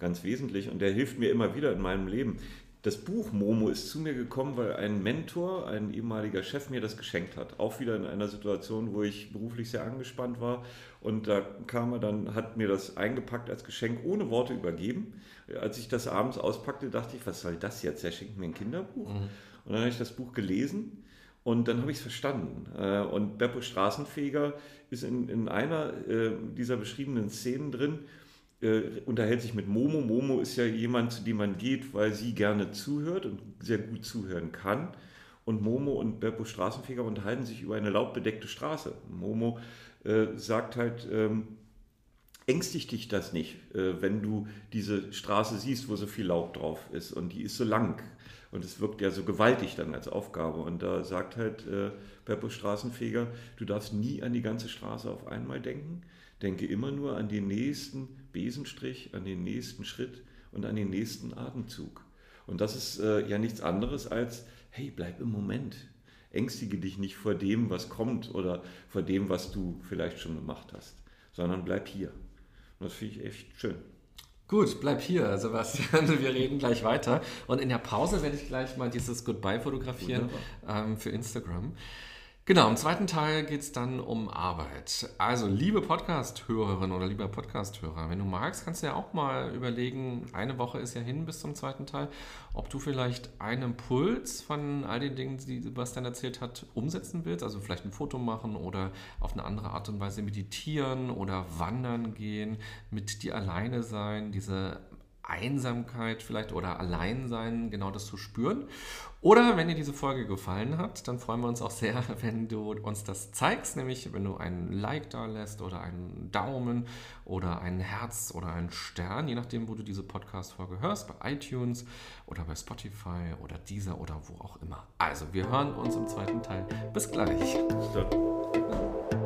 ganz wesentlich und der hilft mir immer wieder in meinem Leben. Das Buch Momo ist zu mir gekommen, weil ein Mentor, ein ehemaliger Chef mir das geschenkt hat. Auch wieder in einer Situation, wo ich beruflich sehr angespannt war. Und da kam er dann, hat mir das eingepackt als Geschenk, ohne Worte übergeben. Als ich das abends auspackte, dachte ich, was soll das jetzt? Er schenkt mir ein Kinderbuch. Mhm. Und dann habe ich das Buch gelesen und dann habe ich es verstanden. Äh, und Beppo Straßenfeger ist in, in einer äh, dieser beschriebenen Szenen drin, äh, unterhält sich mit Momo. Momo ist ja jemand, zu dem man geht, weil sie gerne zuhört und sehr gut zuhören kann. Und Momo und Beppo Straßenfeger unterhalten sich über eine laubbedeckte Straße. Momo äh, sagt halt, ähm, ängstigt dich das nicht, äh, wenn du diese Straße siehst, wo so viel Laub drauf ist und die ist so lang. Und es wirkt ja so gewaltig dann als Aufgabe. Und da sagt halt äh, Beppo Straßenfeger, du darfst nie an die ganze Straße auf einmal denken. Denke immer nur an den nächsten Besenstrich, an den nächsten Schritt und an den nächsten Atemzug. Und das ist äh, ja nichts anderes als, hey, bleib im Moment. Ängstige dich nicht vor dem, was kommt oder vor dem, was du vielleicht schon gemacht hast, sondern bleib hier. Und das finde ich echt schön. Gut, bleib hier, Sebastian. Wir reden gleich weiter. Und in der Pause werde ich gleich mal dieses Goodbye fotografieren ähm, für Instagram. Genau, im zweiten Teil geht es dann um Arbeit. Also, liebe Podcast-Hörerin oder lieber Podcast-Hörer, wenn du magst, kannst du ja auch mal überlegen, eine Woche ist ja hin bis zum zweiten Teil, ob du vielleicht einen Impuls von all den Dingen, die Sebastian erzählt hat, umsetzen willst. Also vielleicht ein Foto machen oder auf eine andere Art und Weise meditieren oder wandern gehen, mit dir alleine sein, diese Einsamkeit vielleicht oder Alleinsein, genau das zu spüren. Oder wenn dir diese Folge gefallen hat, dann freuen wir uns auch sehr, wenn du uns das zeigst, nämlich wenn du einen Like da lässt oder einen Daumen oder ein Herz oder einen Stern, je nachdem, wo du diese Podcast-Folge hörst, bei iTunes oder bei Spotify oder dieser oder wo auch immer. Also, wir hören uns im zweiten Teil. Bis gleich. Dann.